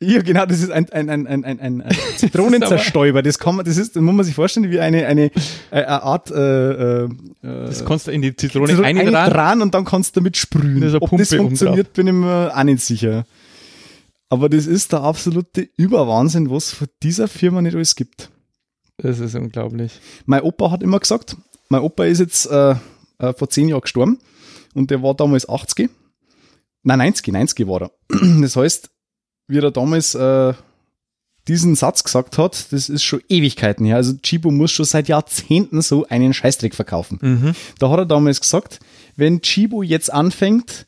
Ja, genau, das ist ein, ein, ein, ein, ein, ein Zitronenzerstäuber. Das kann man, das ist, das muss man sich vorstellen, wie eine, eine, äh, eine Art, äh, äh, Das kannst du in die Zitrone Zitrone einrahmen und dann kannst du damit sprühen. Da ist eine Ob das funktioniert, bin ich mir auch nicht sicher. Aber das ist der absolute Überwahnsinn, was von dieser Firma nicht alles gibt. Das ist unglaublich. Mein Opa hat immer gesagt, mein Opa ist jetzt äh, äh, vor zehn Jahren gestorben und der war damals 80. Nein, 90, 90 war er. Das heißt, wie er damals äh, diesen Satz gesagt hat, das ist schon Ewigkeiten her. Also Chibo muss schon seit Jahrzehnten so einen Scheißdreck verkaufen. Mhm. Da hat er damals gesagt, wenn Chibo jetzt anfängt,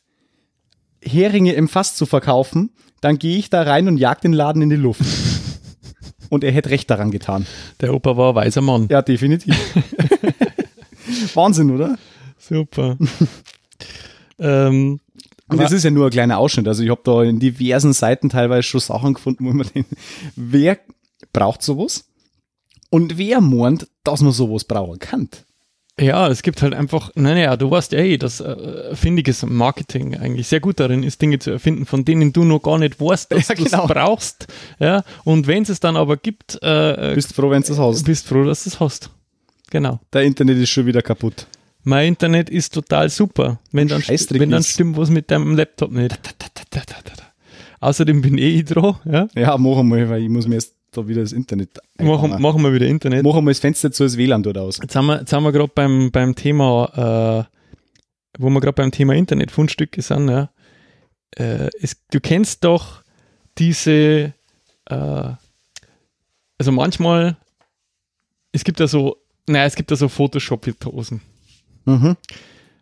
Heringe im Fass zu verkaufen, dann gehe ich da rein und jag den Laden in die Luft. und er hätte recht daran getan. Der Opa war ein weiser Mann. Ja, definitiv. Wahnsinn, oder? Super. ähm, Und das ist ja nur ein kleiner Ausschnitt. Also ich habe da in diversen Seiten teilweise schon Sachen gefunden, wo man denkt, wer braucht sowas? Und wer meint, dass man sowas brauchen kann? ja, es gibt halt einfach, naja, du weißt ja, eh, dass äh, findiges Marketing eigentlich sehr gut darin ist, Dinge zu erfinden, von denen du noch gar nicht weißt, dass Ja, du es genau. brauchst. Ja, und wenn es es dann aber gibt, äh, Bist froh, wenn du das hast. bist froh, dass du es hast. Genau. Der Internet ist schon wieder kaputt. Mein Internet ist total super. Wenn dann, wenn dann stimmt was mit deinem Laptop nicht. Außerdem bin eh ich dran. Ja? Ja, mach mal, weil ich muss mir erst da wieder das Internet Machen, einbauen. machen wir wieder Internet. Mach mal das Fenster zu, das WLAN dort aus. Jetzt haben wir, jetzt haben wir gerade beim, beim Thema, äh, wo wir gerade beim Thema Internetfundstücke sind, ja. Äh, es, du kennst doch diese, äh, also manchmal, es gibt ja so, naja, es gibt ja so Photoshop-Virtuosen. Mhm.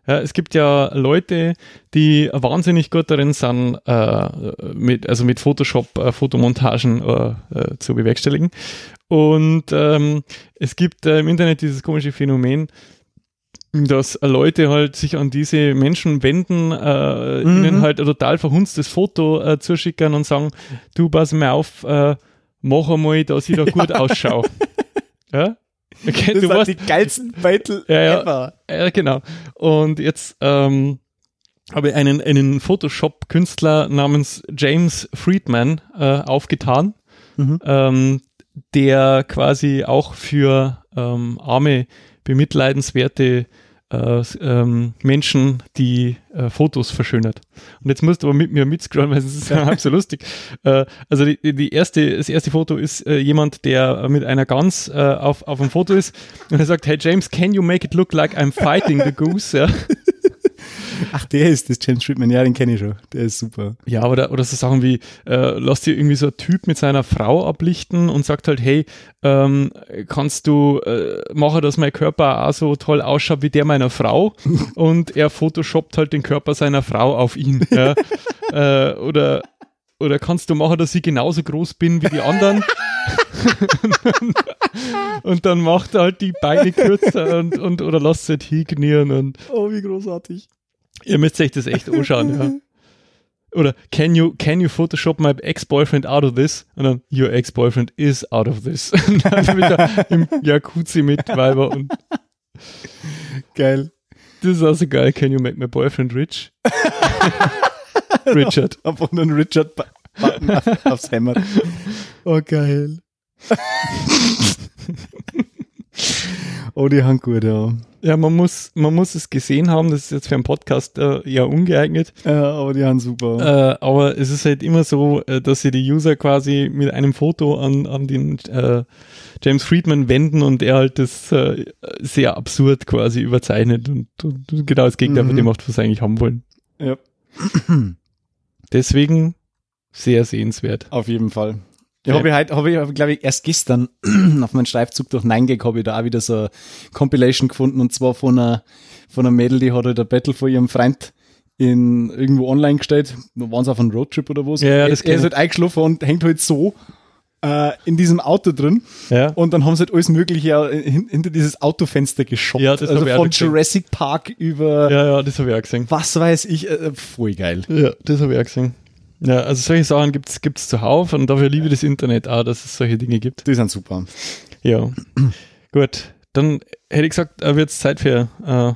Ja, es gibt ja Leute, die wahnsinnig gut darin sind, äh, mit, also mit Photoshop äh, Fotomontagen äh, äh, zu bewerkstelligen. Und ähm, es gibt äh, im Internet dieses komische Phänomen, dass Leute halt sich an diese Menschen wenden, äh, Mhm. ihnen halt ein total verhunztes Foto zuschicken und sagen, du pass mal auf, mach einmal, dass ich da gut ausschaue. ja? Okay, Das du weißt, die geilsten Beutel Ja, ja. ever. ja, genau. Und jetzt, ähm, habe ich einen, einen Photoshop-Künstler namens James Friedman äh, aufgetan, ähm, der quasi auch für ähm, arme, bemitleidenswerte äh, ähm, Menschen die äh, Fotos verschönert. Und jetzt musst du aber mit mir mitscrollen, weil es ist ja halb so lustig. Äh, also die, die erste, das erste Foto ist äh, jemand, der mit einer Gans äh, auf, auf einem Foto ist und er sagt, hey James, can you make it look like I'm fighting the goose? Ja. Ach, der ist das James Friedman, ja, den kenne ich schon. Der ist super. Ja, oder, oder so Sachen wie, äh, lass dir irgendwie so ein Typ mit seiner Frau ablichten und sagt halt, hey, ähm, kannst du äh, machen, dass mein Körper auch so toll ausschaut wie der meiner Frau? und er photoshoppt halt den Körper seiner Frau auf ihn. Ja? äh, oder, oder kannst du machen, dass ich genauso groß bin wie die anderen? und dann macht er halt die Beine kürzer und, und oder lasst es halt hingenieren und Oh, wie großartig. Ihr müsst euch das echt anschauen, ja. Oder can you, can you Photoshop my ex-boyfriend out of this? Und dann, your ex-boyfriend is out of this. Und dann wieder im Jacuzzi mit Weiber und Geil. das ist also geil. Can you make my boyfriend rich? Richard. Einfach nur ein Richard-Button auf, aufs Hammer. Oh, geil. Oh, die haben gut, ja. Ja, man muss, man muss es gesehen haben. Das ist jetzt für einen Podcast äh, ja ungeeignet. Ja, aber die haben super. Äh, aber es ist halt immer so, äh, dass sie die User quasi mit einem Foto an, an den äh, James Friedman wenden und er halt das äh, sehr absurd quasi überzeichnet und, und genau das Gegenteil von Mhm. dem macht, was sie eigentlich haben wollen. Ja. Deswegen sehr sehenswert. Auf jeden Fall. Ich Ja. habe halt, habe ich, glaube ich, erst gestern auf meinem Streifzug durch 9gag habe ich da auch wieder so eine Compilation gefunden und zwar von einer, von einer Mädel, die hat halt ein Battle von ihrem Freund in irgendwo online gestellt. Waren sie auf einem Roadtrip oder was. Ja, ja, das er, er ist ich. halt eingeschlafen und hängt halt so äh, in diesem Auto drin Ja. und dann haben sie halt alles Mögliche hin, hinter dieses Autofenster geschoppt. Ja, das also ich von. Jurassic Park über ja, ja, das habe ich auch gesehen. was weiß ich, äh, voll geil. Ja, das habe ich auch gesehen. Ja, also solche Sachen gibt's gibt's zuhauf und dafür liebe ich das Internet auch, dass es solche Dinge gibt. Die sind super. Ja. Gut, dann hätte ich gesagt, äh, wird es Zeit für äh,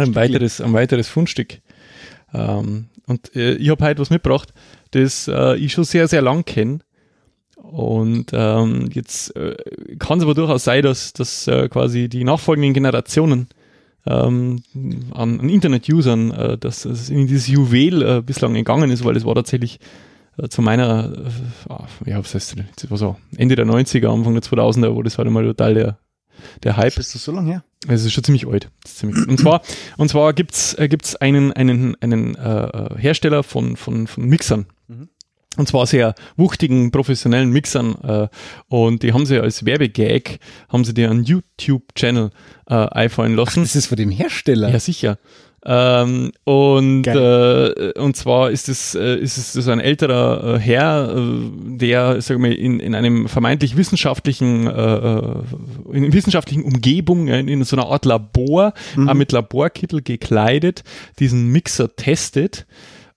ein, weiteres, ein weiteres Fundstück. Ähm, und äh, ich habe heute was mitgebracht, das äh, ich schon sehr, sehr lang kenne. Und ähm, jetzt äh, kann es aber durchaus sein, dass, dass äh, quasi die nachfolgenden Generationen ähm, an, an Internet-Usern, äh, dass es in dieses Juwel äh, bislang entgangen ist, weil es war tatsächlich äh, zu meiner, äh, ah, ja, was heißt das war so Ende der 90er, Anfang der 2000er, wo das war mal total der, der Hype. Ist das so lange her? Es ist schon ziemlich alt. Ziemlich. Und zwar, und zwar gibt's äh, gibt's einen, einen, einen äh, Hersteller von, von, von Mixern. Und zwar sehr wuchtigen, professionellen Mixern. Äh, und die haben sie als Werbegag, haben sie dir einen YouTube-Channel äh, einfallen lassen. Das ist von dem Hersteller. Ja, sicher. Ähm, und, äh, und zwar ist es, äh, ist es so ein älterer äh, Herr, äh, der, sag mal, in, in einem vermeintlich wissenschaftlichen, äh, äh, in wissenschaftlichen Umgebung, äh, in so einer Art Labor, äh, mit Laborkittel gekleidet, diesen Mixer testet.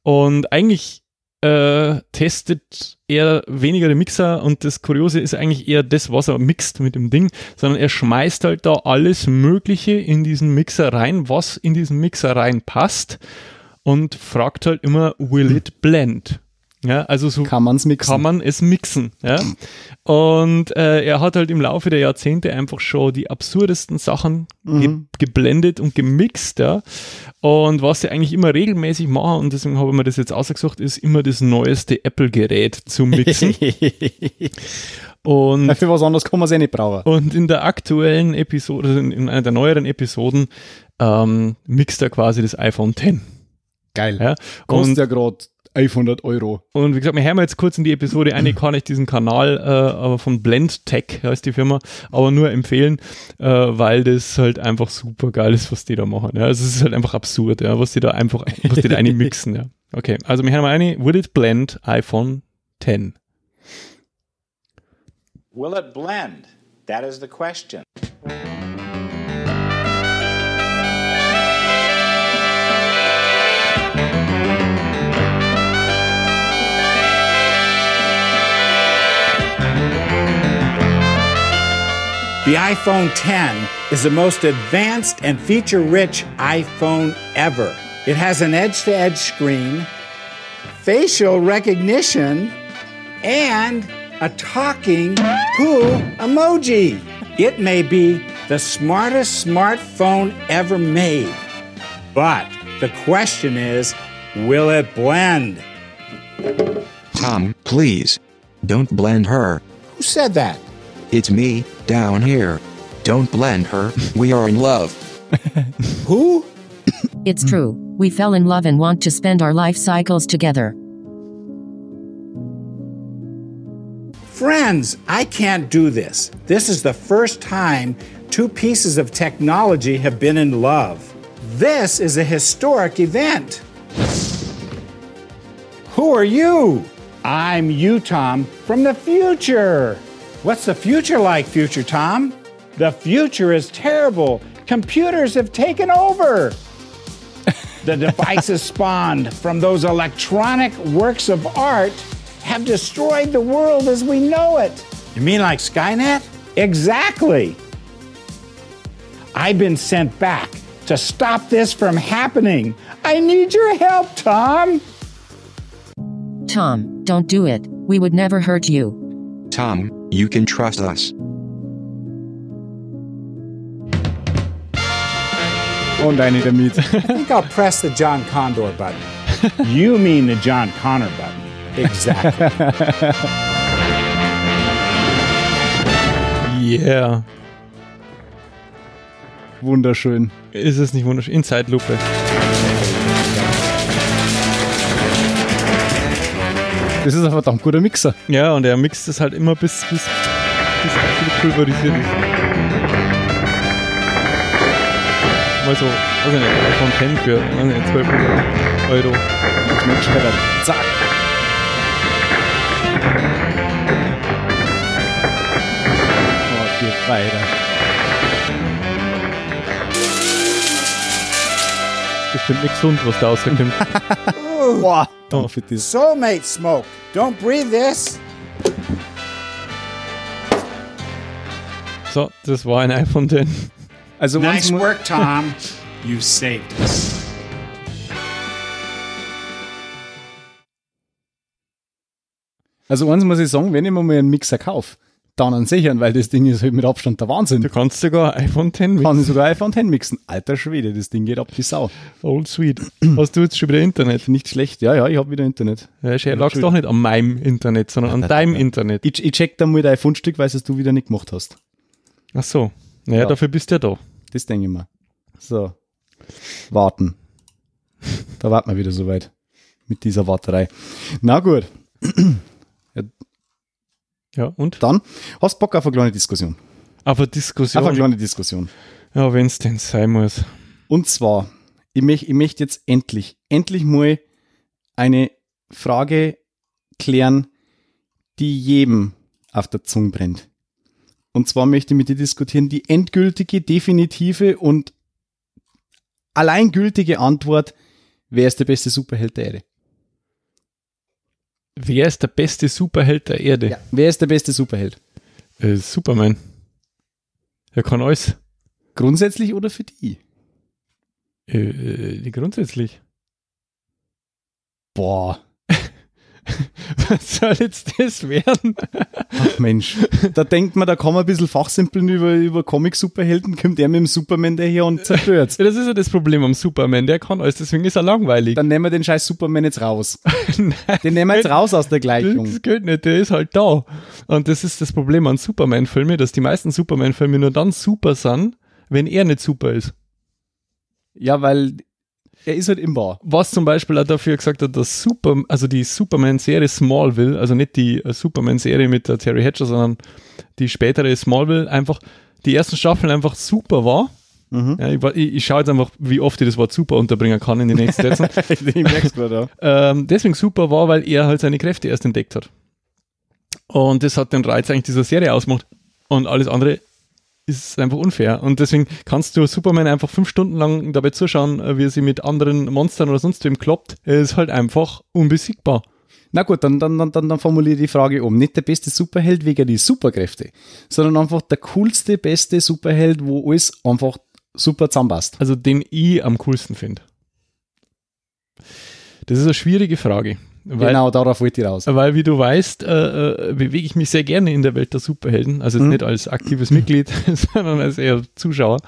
Und eigentlich äh, testet er weniger den Mixer und das Kuriose ist eigentlich eher das, was er mixt mit dem Ding, sondern er schmeißt halt da alles Mögliche in diesen Mixer rein, was in diesen Mixer rein passt und fragt halt immer, will it blend? Ja, also so Kann man's mixen? kann man es mixen. Ja? Und äh, er hat halt im Laufe der Jahrzehnte einfach schon die absurdesten Sachen ge geblendet und gemixt. Ja? Und was sie eigentlich immer regelmäßig machen, und deswegen habe ich mir das jetzt ausgesucht, ist immer das neueste Apple-Gerät zu mixen. und Für was anderes kann man es eh nicht brauchen. und in der aktuellen Episode, also in, in einer der neueren Episoden, ähm, mixt er quasi das iPhone X. Geil. Ja? Kostet ja gerade 500 Euro. und wie gesagt, wir hören jetzt kurz in die Episode eine, kann ich diesen Kanal äh, aber von Blend Tech heißt die Firma, aber nur empfehlen, äh, weil das halt einfach super geil ist, was die da machen. Ja? Also es ist halt einfach absurd, ja? was die da einfach, was die da eine mixen. Ja? Okay, also wir hören mal eine, Would it blend iPhone 10? Will it blend? That is the question. The iPhone 10 is the most advanced and feature rich iPhone ever. It has an edge to edge screen, facial recognition, and a talking poo emoji. It may be the smartest smartphone ever made. But the question is will it blend? Tom, please. Don't blend her. Who said that? It's me, down here. Don't blend her. We are in love. Who? It's true. We fell in love and want to spend our life cycles together. Friends, I can't do this. This is the first time two pieces of technology have been in love. This is a historic event. Who are you? I'm you, Tom, from the future. What's the future like, future Tom? The future is terrible. Computers have taken over. the devices spawned from those electronic works of art have destroyed the world as we know it. You mean like Skynet? Exactly. I've been sent back to stop this from happening. I need your help, Tom. Tom, don't do it. We would never hurt you. Tom, you can trust us. Und eine damit. I think I'll press the John Condor button. you mean the John Connor button. Exactly. Yeah. Wunderschön. Ist es nicht wunderschön? In Zeitlupe. Das ist ein verdammt guter Mixer. Ja, und er mixt es halt immer bis, bis, bis absolut pulverisiert ist. Mal so, weiß ich nicht, iPhone 10 für weiß nicht, 1200 Euro. Schneller. Zack. Oh, geht weiter. Bestimmt nicht gesund, was da rauskommt. Boah. Danke für das. Soulmate smoke. Don't breathe this. so, das war ein iPhone 10. Also Nice eins mu- work, Tom. You saved us. Also eins muss ich sagen, wenn ich mir mal einen Mixer kaufe, dann einen sichern, weil das Ding ist halt mit Abstand der Wahnsinn. Du kannst sogar iPhone 10 Kann ich mixen. sogar iPhone 10 mixen. Alter Schwede, das Ding geht ab die Sau. Old Sweet. Hast du jetzt schon wieder Internet? Nicht schlecht. Ja, ja, ich habe wieder Internet. Ja, schön, lag's doch nicht an meinem Internet, sondern an deinem Internet. Ich, ich check da mal dein Fundstück, weil es du wieder nicht gemacht hast. Ach so. Naja, Ja. dafür bist du ja da. Das denke ich mal. So. Warten. Da warten wir wieder soweit. Mit dieser Warterei. Na gut. Ja, und? Dann hast Bock auf eine kleine Diskussion. Auf eine Diskussion. kleine Diskussion. Ja, wenn's denn sein muss. Und zwar, ich, möch, ich möchte jetzt endlich, endlich mal eine Frage klären, die jedem auf der Zunge brennt. Und zwar möchte ich mit dir diskutieren, die endgültige, definitive und alleingültige Antwort, wer ist der beste Superheld der Erde? Wer ist der beste Superheld der Erde? Wer ist der beste Superheld? Äh, Superman. Er kann alles. Grundsätzlich oder für die? Äh, äh, grundsätzlich. Boah, Was soll jetzt das werden? ach Mensch. Da denkt man, da kann man ein bisschen fachsimpeln über, über Comic-Superhelden, kommt der mit dem Superman daher und zerstört's. Ja, das ist ja das Problem am Superman. Der kann alles, deswegen ist er langweilig. Dann nehmen wir den scheiß Superman jetzt raus. Nein, Den nehmen wir jetzt raus aus der Das Gleichung. geht nicht, der ist halt da. Und das ist das Problem an Superman-Filmen, dass die meisten Superman-Filme nur dann super sind, wenn er nicht super ist. Ja, weil er ist halt im Bar. Was zum Beispiel auch dafür gesagt hat, dass Super, also die Superman-Serie Smallville, also nicht die äh, Superman-Serie mit der Terry Hatcher, sondern die spätere Smallville, einfach die ersten Staffeln einfach super war. Ja, ich, ich, ich schaue jetzt einfach, wie oft ich das Wort super unterbringen kann in die nächsten Sätzen. ich merk's gerade, ja. ähm, deswegen super war, weil er halt seine Kräfte erst entdeckt hat. Und das hat den Reiz eigentlich dieser Serie ausgemacht. Und alles andere ist einfach unfair. Und deswegen kannst du Superman einfach fünf Stunden lang dabei zuschauen, äh, wie er sich mit anderen Monstern oder sonst wem kloppt. Er ist halt einfach unbesiegbar. Na gut, dann, dann, dann, dann, dann formuliere ich die Frage um. Nicht der beste Superheld wegen die Superkräfte, sondern einfach der coolste, beste Superheld, wo alles einfach super zusammenpasst. Also den ich am coolsten finde. Das ist eine schwierige Frage. Weil, genau, darauf wollte ich raus. weil wie du weißt, äh, äh, bewege ich mich sehr gerne in der Welt der Superhelden. Also Mhm. nicht als aktives Mitglied, sondern als eher Zuschauer.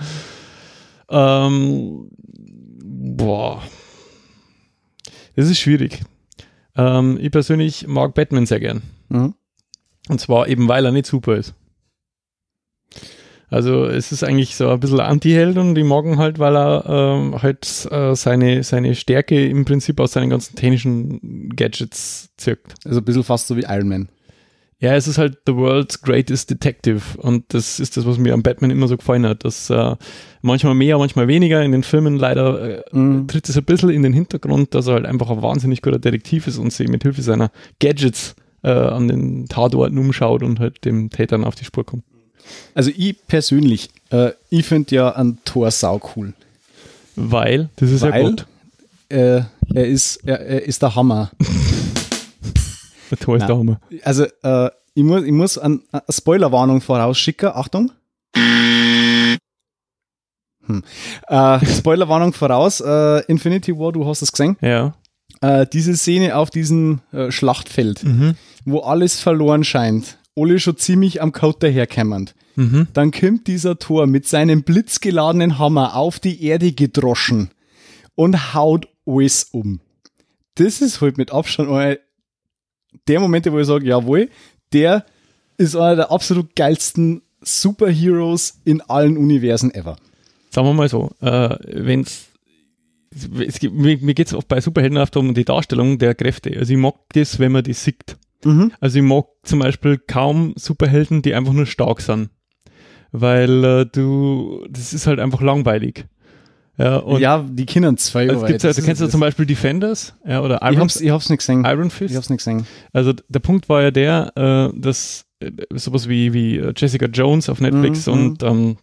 Ähm, boah. Das ist schwierig. Ähm, ich persönlich mag Batman sehr gern. Mhm. Und zwar eben, weil er nicht super ist. Also es ist eigentlich so ein bisschen Anti-Held und die ihn halt, weil er ähm, halt äh, seine, seine Stärke im Prinzip aus seinen ganzen technischen Gadgets zirkt. Also ein bisschen fast so wie Iron Man. Ja, es ist halt the world's greatest detective und das ist das, was mir am Batman immer so gefallen hat, dass äh, manchmal mehr, manchmal weniger in den Filmen leider äh, Mhm. tritt es ein bisschen in den Hintergrund, dass er halt einfach ein wahnsinnig guter Detektiv ist und sich mit Hilfe seiner Gadgets äh, an den Tatorten umschaut und halt dem Tätern auf die Spur kommt. Also ich persönlich, äh, ich finde ja ein Tor sau cool. Weil, das ist ja Weil? gut. Äh, er, ist, er, er ist der Hammer. Der Tor ist Nein. der Hammer. Also äh, ich muss, ich muss an- eine Spoilerwarnung vorausschicken. Achtung. Hm. Äh, Spoilerwarnung voraus. Äh, Infinity War, du hast es gesehen. Ja. Äh, diese Szene auf diesem äh, Schlachtfeld, Mhm. wo alles verloren scheint. Alle schon ziemlich am Code daherkämmernd. Mhm. Dann kommt dieser Tor mit seinem blitzgeladenen Hammer auf die Erde gedroschen und haut alles um. Das ist halt mit Abstand einer der Momente, wo ich sage, jawohl, der ist einer der absolut geilsten Superheroes in allen Universen ever. Sagen wir mal so, äh, wenn's es gibt, mir, mir geht es oft bei Superhelden oft um die Darstellung der Kräfte. Also ich mag das, wenn man die sieht. Mhm. Also ich mag zum Beispiel kaum Superhelden, die einfach nur stark sind. Weil äh, du, das ist halt einfach langweilig. Ja, ja, die Kindern zwei. es gibt's ja, du kennst ja zum Beispiel Defenders ja, oder ich Iron, hab's, ich hab's nicht gesehen. Iron Ich Fist. hab's nicht gesehen. Also der Punkt war ja der, äh, dass äh, sowas wie, wie äh, Jessica Jones auf Netflix Mhm, und ähm,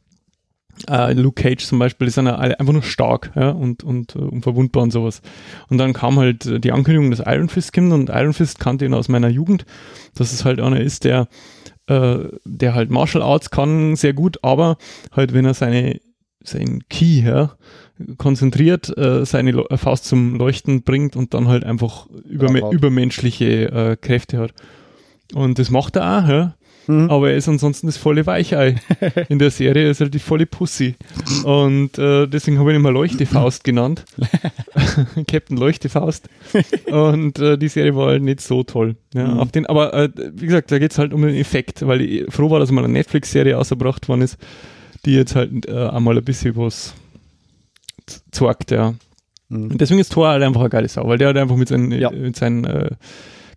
äh, Luke Cage zum Beispiel, die sind ja alle einfach nur stark ja, und, und äh, unverwundbar und sowas. Und dann kam halt äh, die Ankündigung, dass Iron Fist kommt und Iron Fist kannte ihn aus meiner Jugend, dass es halt einer ist, der, äh, der halt Martial Arts kann, sehr gut, aber halt wenn er seine sein Key ja, konzentriert, äh, seine Lo- äh, Faust zum Leuchten bringt und dann halt einfach überme übermenschliche äh, Kräfte hat. Und das macht er auch, ja. Mhm. aber er ist ansonsten das volle Weichei. In der Serie ist er die volle Pussy. Und äh, deswegen habe ich ihn mal Leuchtefaust genannt. Captain Leuchtefaust. Und äh, die Serie war halt nicht so toll. Ja, Mhm. auf den, aber äh, wie gesagt, da geht es halt um den Effekt, weil ich froh war, dass mal eine Netflix-Serie ausgebracht worden ist, die jetzt halt äh, einmal ein bisschen was z- zeigt, ja. Mhm. Und deswegen ist Thor halt einfach eine geile Sau, weil der halt einfach mit seinen, Ja. mit seinen äh,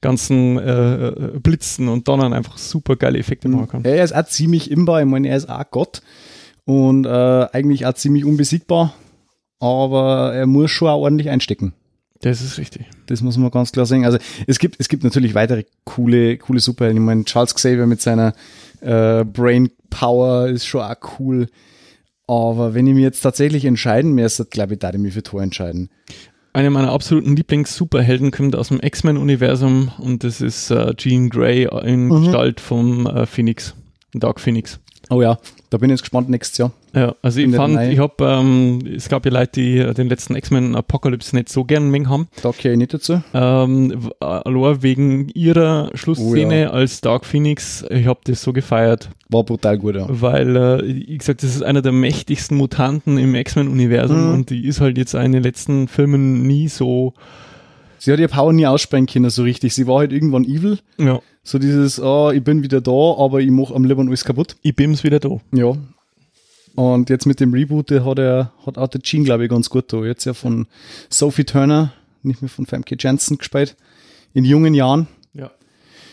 ganzen äh, äh, Blitzen und Donnern einfach super geile Effekte machen kann. Er ist auch ziemlich imbar, ich meine, er ist auch Gott und äh, eigentlich auch ziemlich unbesiegbar, aber er muss schon auch ordentlich einstecken. Das ist richtig. Das muss man ganz klar sagen. Also es gibt, es gibt natürlich weitere coole, coole Superhelden. Ich meine, Charles Xavier mit seiner äh, Brain Power ist schon auch cool. Aber wenn ich mir jetzt tatsächlich entscheiden müsste, glaube ich, da ich mich für Tor entscheiden. Einer meiner absoluten Lieblings-Superhelden kommt aus dem X-Men-Universum und das ist äh, Jean Grey in Mhm. Gestalt vom äh, Phoenix, Dark Phoenix. Oh ja, da bin ich jetzt gespannt nächstes Jahr. Ja, also ich fand, ich habe, ähm, es gab ja Leute, die den letzten X-Men Apocalypse nicht so gern mengen haben. Da kehre ich nicht dazu. Ähm, äh, allein wegen ihrer Schlussszene Oh ja. als Dark Phoenix, ich habe das so gefeiert, War brutal gut, ja. weil, äh, wie gesagt, das ist einer der mächtigsten Mutanten im X-Men-Universum Mhm. und die ist halt jetzt in den letzten Filmen nie so, Sie hat ihr Power nie aussprechen können, so richtig. Sie war halt irgendwann evil. ja, So dieses, oh, ich bin wieder da, aber ich mache am Liebern alles kaputt. ich bin's wieder da. Ja. Und jetzt mit dem Reboot, der hat er, hat auch der Gene, glaube ich, ganz gut da. Jetzt ja von Sophie Turner, nicht mehr von Famke Janssen gespielt. In jungen Jahren. Ja.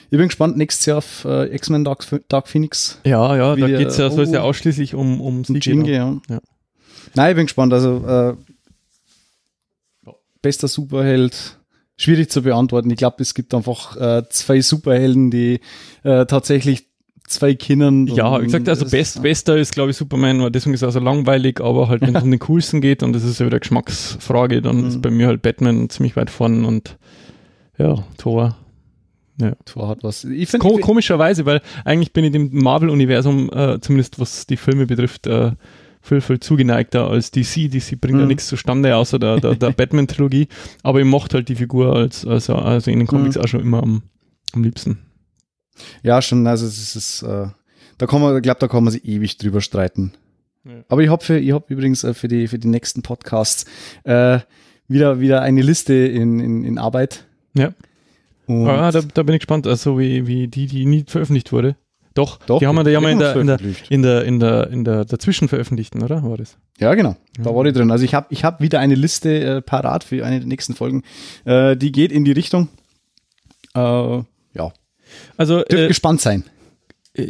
Ich bin gespannt, nächstes Jahr auf äh, X-Men Dark, Dark Phoenix. Ja, ja, da geht's ja, soll es ja oh. ausschließlich um, um Und Gene, gehen. ja. Ja. Nein, ich bin gespannt. Also, äh, bester Superheld. Schwierig zu beantworten. Ich glaube, es gibt einfach äh, zwei Superhelden, die äh, tatsächlich zwei Kindern. Ja, wie gesagt, also best, bester ist, glaube ich, Superman, weil deswegen ist er so langweilig, aber halt, wenn es um den coolsten geht und das ist ja wieder Geschmacksfrage, dann Mhm. ist bei mir halt Batman ziemlich weit vorn und ja, Thor. Thor hat was. Ich Ko finde, komischerweise, weil eigentlich bin ich dem Marvel-Universum, äh, zumindest was die Filme betrifft, äh, viel, viel zugeneigter als DC. DC bringt ja Mhm. nichts zustande, außer der, der, der Batman-Trilogie. Aber ich mochte halt die Figur als, also, also in den Comics Mhm. auch schon immer am, am liebsten. Ja, schon, also es ist, äh, da kann man, ich glaube, da kann man sich ewig drüber streiten. Ja. Aber ich habe für, ich übrigens äh, für die, für die nächsten Podcasts äh, wieder, wieder eine Liste in, in, in Arbeit. Ja. Und Ah, da, da bin ich gespannt, also wie, wie die, die nie veröffentlicht wurde. Doch, Doch, die haben wir, die haben wir in, der, in, der, in der, in der, in der dazwischen veröffentlichten, oder? War das? Ja, genau. Da Ja. war die drin. Also ich habe ich hab wieder eine Liste äh, parat für eine der nächsten Folgen. Äh, die geht in die Richtung. Äh, ja, Also, dürft äh, gespannt sein.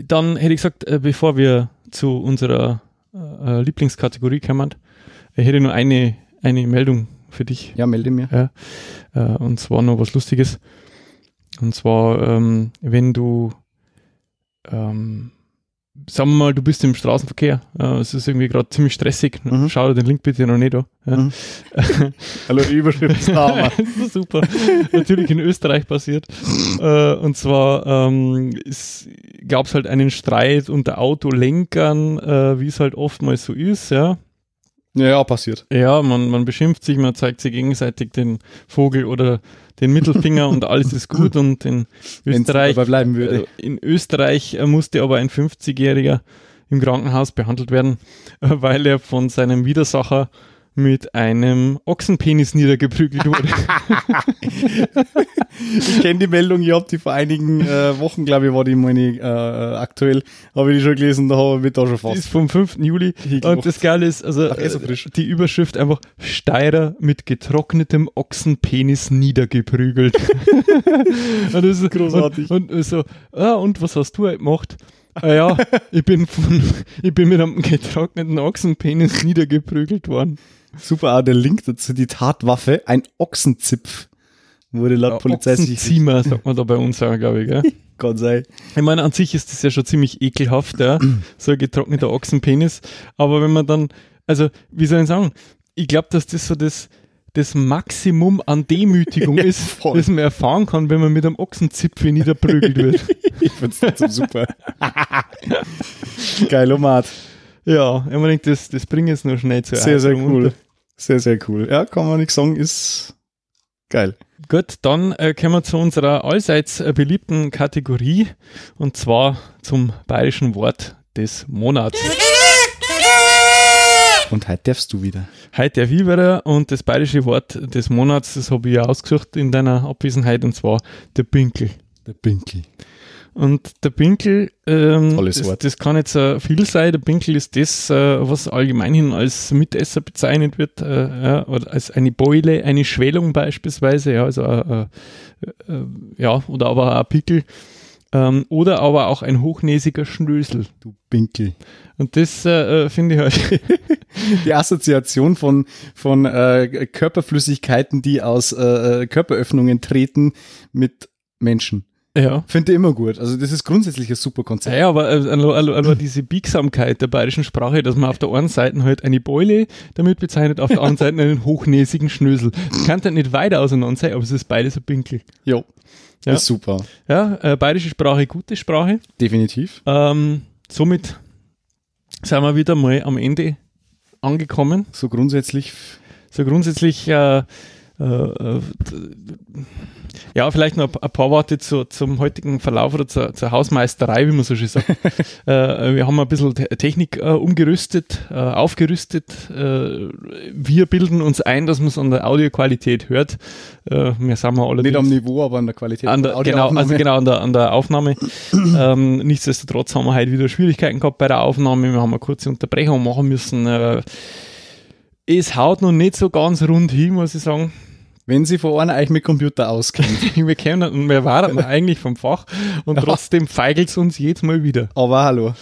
dann hätte ich gesagt, äh, bevor wir zu unserer äh, Lieblingskategorie kommen, äh, hätte ich nur eine, eine Meldung für dich. Ja, melde mir. Äh, und zwar noch was Lustiges. Und zwar, ähm, wenn du, ähm, sagen wir mal, du bist im Straßenverkehr, äh, es ist irgendwie gerade ziemlich stressig, Mhm. schau dir den Link bitte noch nicht an. Ja. Mhm. Hallo, Überschrift super. Natürlich in Österreich passiert. Äh, und zwar ähm, gab es halt einen Streit unter Autolenkern, äh, wie es halt oftmals so ist, ja. Ja, passiert. Ja, man, man beschimpft sich, man zeigt sich gegenseitig den Vogel oder den Mittelfinger und alles ist gut und in Österreich, bleiben würde. äh, in Österreich äh, musste aber ein 50-Jähriger im Krankenhaus behandelt werden, äh, weil er von seinem Widersacher mit einem Ochsenpenis niedergeprügelt wurde. Ich kenne die Meldung, ich habe die vor einigen äh, Wochen, glaube ich, war die meine äh, aktuell, habe ich die schon gelesen, da habe ich mich da schon Die ist fast. vom 5. Juli. Und das Geile ist, also Ach, eh so frisch. die Überschrift einfach Steirer mit getrocknetem Ochsenpenis niedergeprügelt. und das ist Großartig. Und, und so, ah, und was hast du heute gemacht? Ah ja, ich bin, von, ich bin mit einem getrockneten Ochsenpenis niedergeprügelt worden. Super, auch der Link dazu, die Tatwaffe, ein Ochsenzipf, wurde laut Polizei sich Ochsenziemer, sagt man da bei uns auch, glaube ich. Gell? Gott sei. Ich meine, an sich ist das ja schon ziemlich ekelhaft, ja, so ein getrockneter Ochsenpenis. Aber wenn man dann, also, wie soll ich sagen, ich glaube, dass das so das, das Maximum an Demütigung Ja, ist, voll. das man erfahren kann, wenn man mit einem Ochsenzipfel niederprügelt wird. Ich find's trotzdem super. Geil, Omat. ja, ich meine, das, das bringt jetzt nur schnell zu Sehr, sehr Erheiterung cool. Sehr, sehr cool. Ja, kann man nichts sagen, ist geil. Gut, dann äh, kommen wir zu unserer allseits äh, beliebten Kategorie und zwar zum bayerischen Wort des Monats. Und heute darfst du wieder. Heute der Viverer und das bayerische Wort des Monats, das habe ich ja ausgesucht in deiner Abwesenheit und zwar der Pinkel. Der Pinkel. Und der Pinkel, ähm, das, das kann jetzt äh, viel sein. Der Pinkel ist das, äh, was allgemeinhin als Mitesser bezeichnet wird, äh, ja, oder als eine Beule, eine Schwellung beispielsweise, ja, also äh, äh, äh, ja, oder aber auch ein Pickel. Ähm, oder aber auch ein hochnäsiger Schnösel. Du Pinkel. Und das äh, äh, finde ich halt Die Assoziation von, von äh, Körperflüssigkeiten, die aus äh, Körperöffnungen treten mit Menschen. Ja. Finde ich immer gut. Also das ist grundsätzlich ein super Konzept. Ja, aber äh, also, also, also diese Biegsamkeit der bayerischen Sprache, dass man auf der einen Seite halt eine Beule damit bezeichnet, auf der anderen Seite einen hochnäsigen Schnösel. Das kann dann nicht weiter auseinander sein, aber es ist beides ein Pinkel. Jo. Ja. Ist super. Ja, äh, bayerische Sprache, gute Sprache. Definitiv. Ähm, somit sind wir wieder mal am Ende angekommen. So grundsätzlich. So grundsätzlich, äh, ja, vielleicht noch ein paar Worte zu, zum heutigen Verlauf oder zur, zur Hausmeisterei, wie man so schön sagt. äh, wir haben ein bisschen Te- Technik äh, umgerüstet, äh, aufgerüstet. Äh, wir bilden uns ein, dass man es an der Audioqualität hört. Äh, wir wir allerdings Nicht am Niveau, aber an der Qualität. an der, genau, also genau an der, an der Aufnahme. ähm, nichtsdestotrotz haben wir heute wieder Schwierigkeiten gehabt bei der Aufnahme. Wir haben eine kurze Unterbrechung machen müssen. Äh, es haut noch nicht so ganz rund hin, muss ich sagen. Wenn sie vor einer euch mit Computer auskennt. wir kennen und wir waren eigentlich vom Fach und trotzdem feigelt es uns jedes Mal wieder. Aber hallo.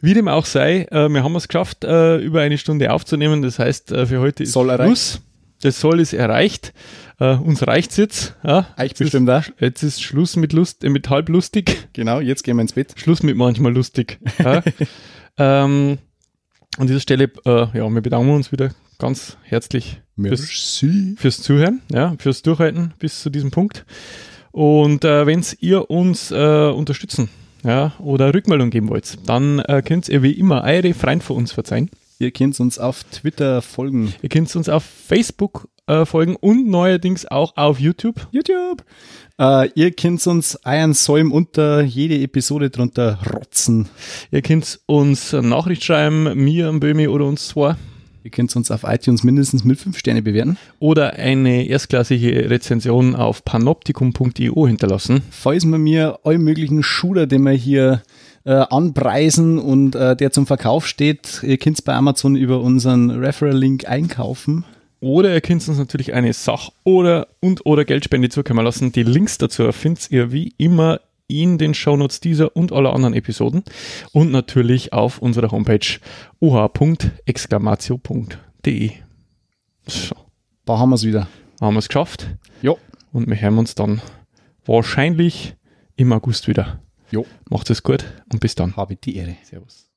Wie dem auch sei, äh, wir haben es geschafft, äh, über eine Stunde aufzunehmen. Das heißt, äh, für heute ist Soll. Schluss. Das Soll ist erreicht. Uns reicht's jetzt. Ja, jetzt bestimmt ist, Jetzt ist Schluss mit Lust, mit halb lustig. Genau, jetzt gehen wir ins Bett. Schluss mit manchmal lustig. Ja. ähm, an dieser Stelle, äh, ja, wir bedanken uns wieder ganz herzlich fürs, Merci. fürs Zuhören, ja, fürs Durchhalten bis zu diesem Punkt. Und äh, wenn ihr uns äh, unterstützen ja, oder Rückmeldung geben wollt, dann äh, könnt ihr wie immer eure Freund für uns verzeihen. Ihr könnt uns auf Twitter folgen. Ihr könnt uns auf Facebook äh, folgen und neuerdings auch auf YouTube. YouTube. Äh, ihr könnt uns einen Säum unter jede Episode drunter rotzen. Ihr könnt uns eine Nachricht schreiben, mir, am Böhmi oder uns zwei. Ihr könnt uns auf iTunes mindestens mit 5 Sterne bewerten. Oder eine erstklassige Rezension auf panoptikum.io hinterlassen. Falls wir mir alle möglichen Schuler, den wir hier äh, anpreisen und äh, der zum Verkauf steht, ihr könnt bei Amazon über unseren Referral-Link einkaufen. Oder ihr könnt uns natürlich eine Sach- oder und oder Geldspende zukommen lassen. Die Links dazu findet ihr wie immer in den Shownotes dieser und aller anderen Episoden und natürlich auf unserer Homepage oh.exclamatio.de. So, Da haben wir es wieder. haben wir es geschafft Jo. und wir hören uns dann wahrscheinlich im August wieder. Jo. Macht es gut und bis dann. Habe die Ehre. Servus.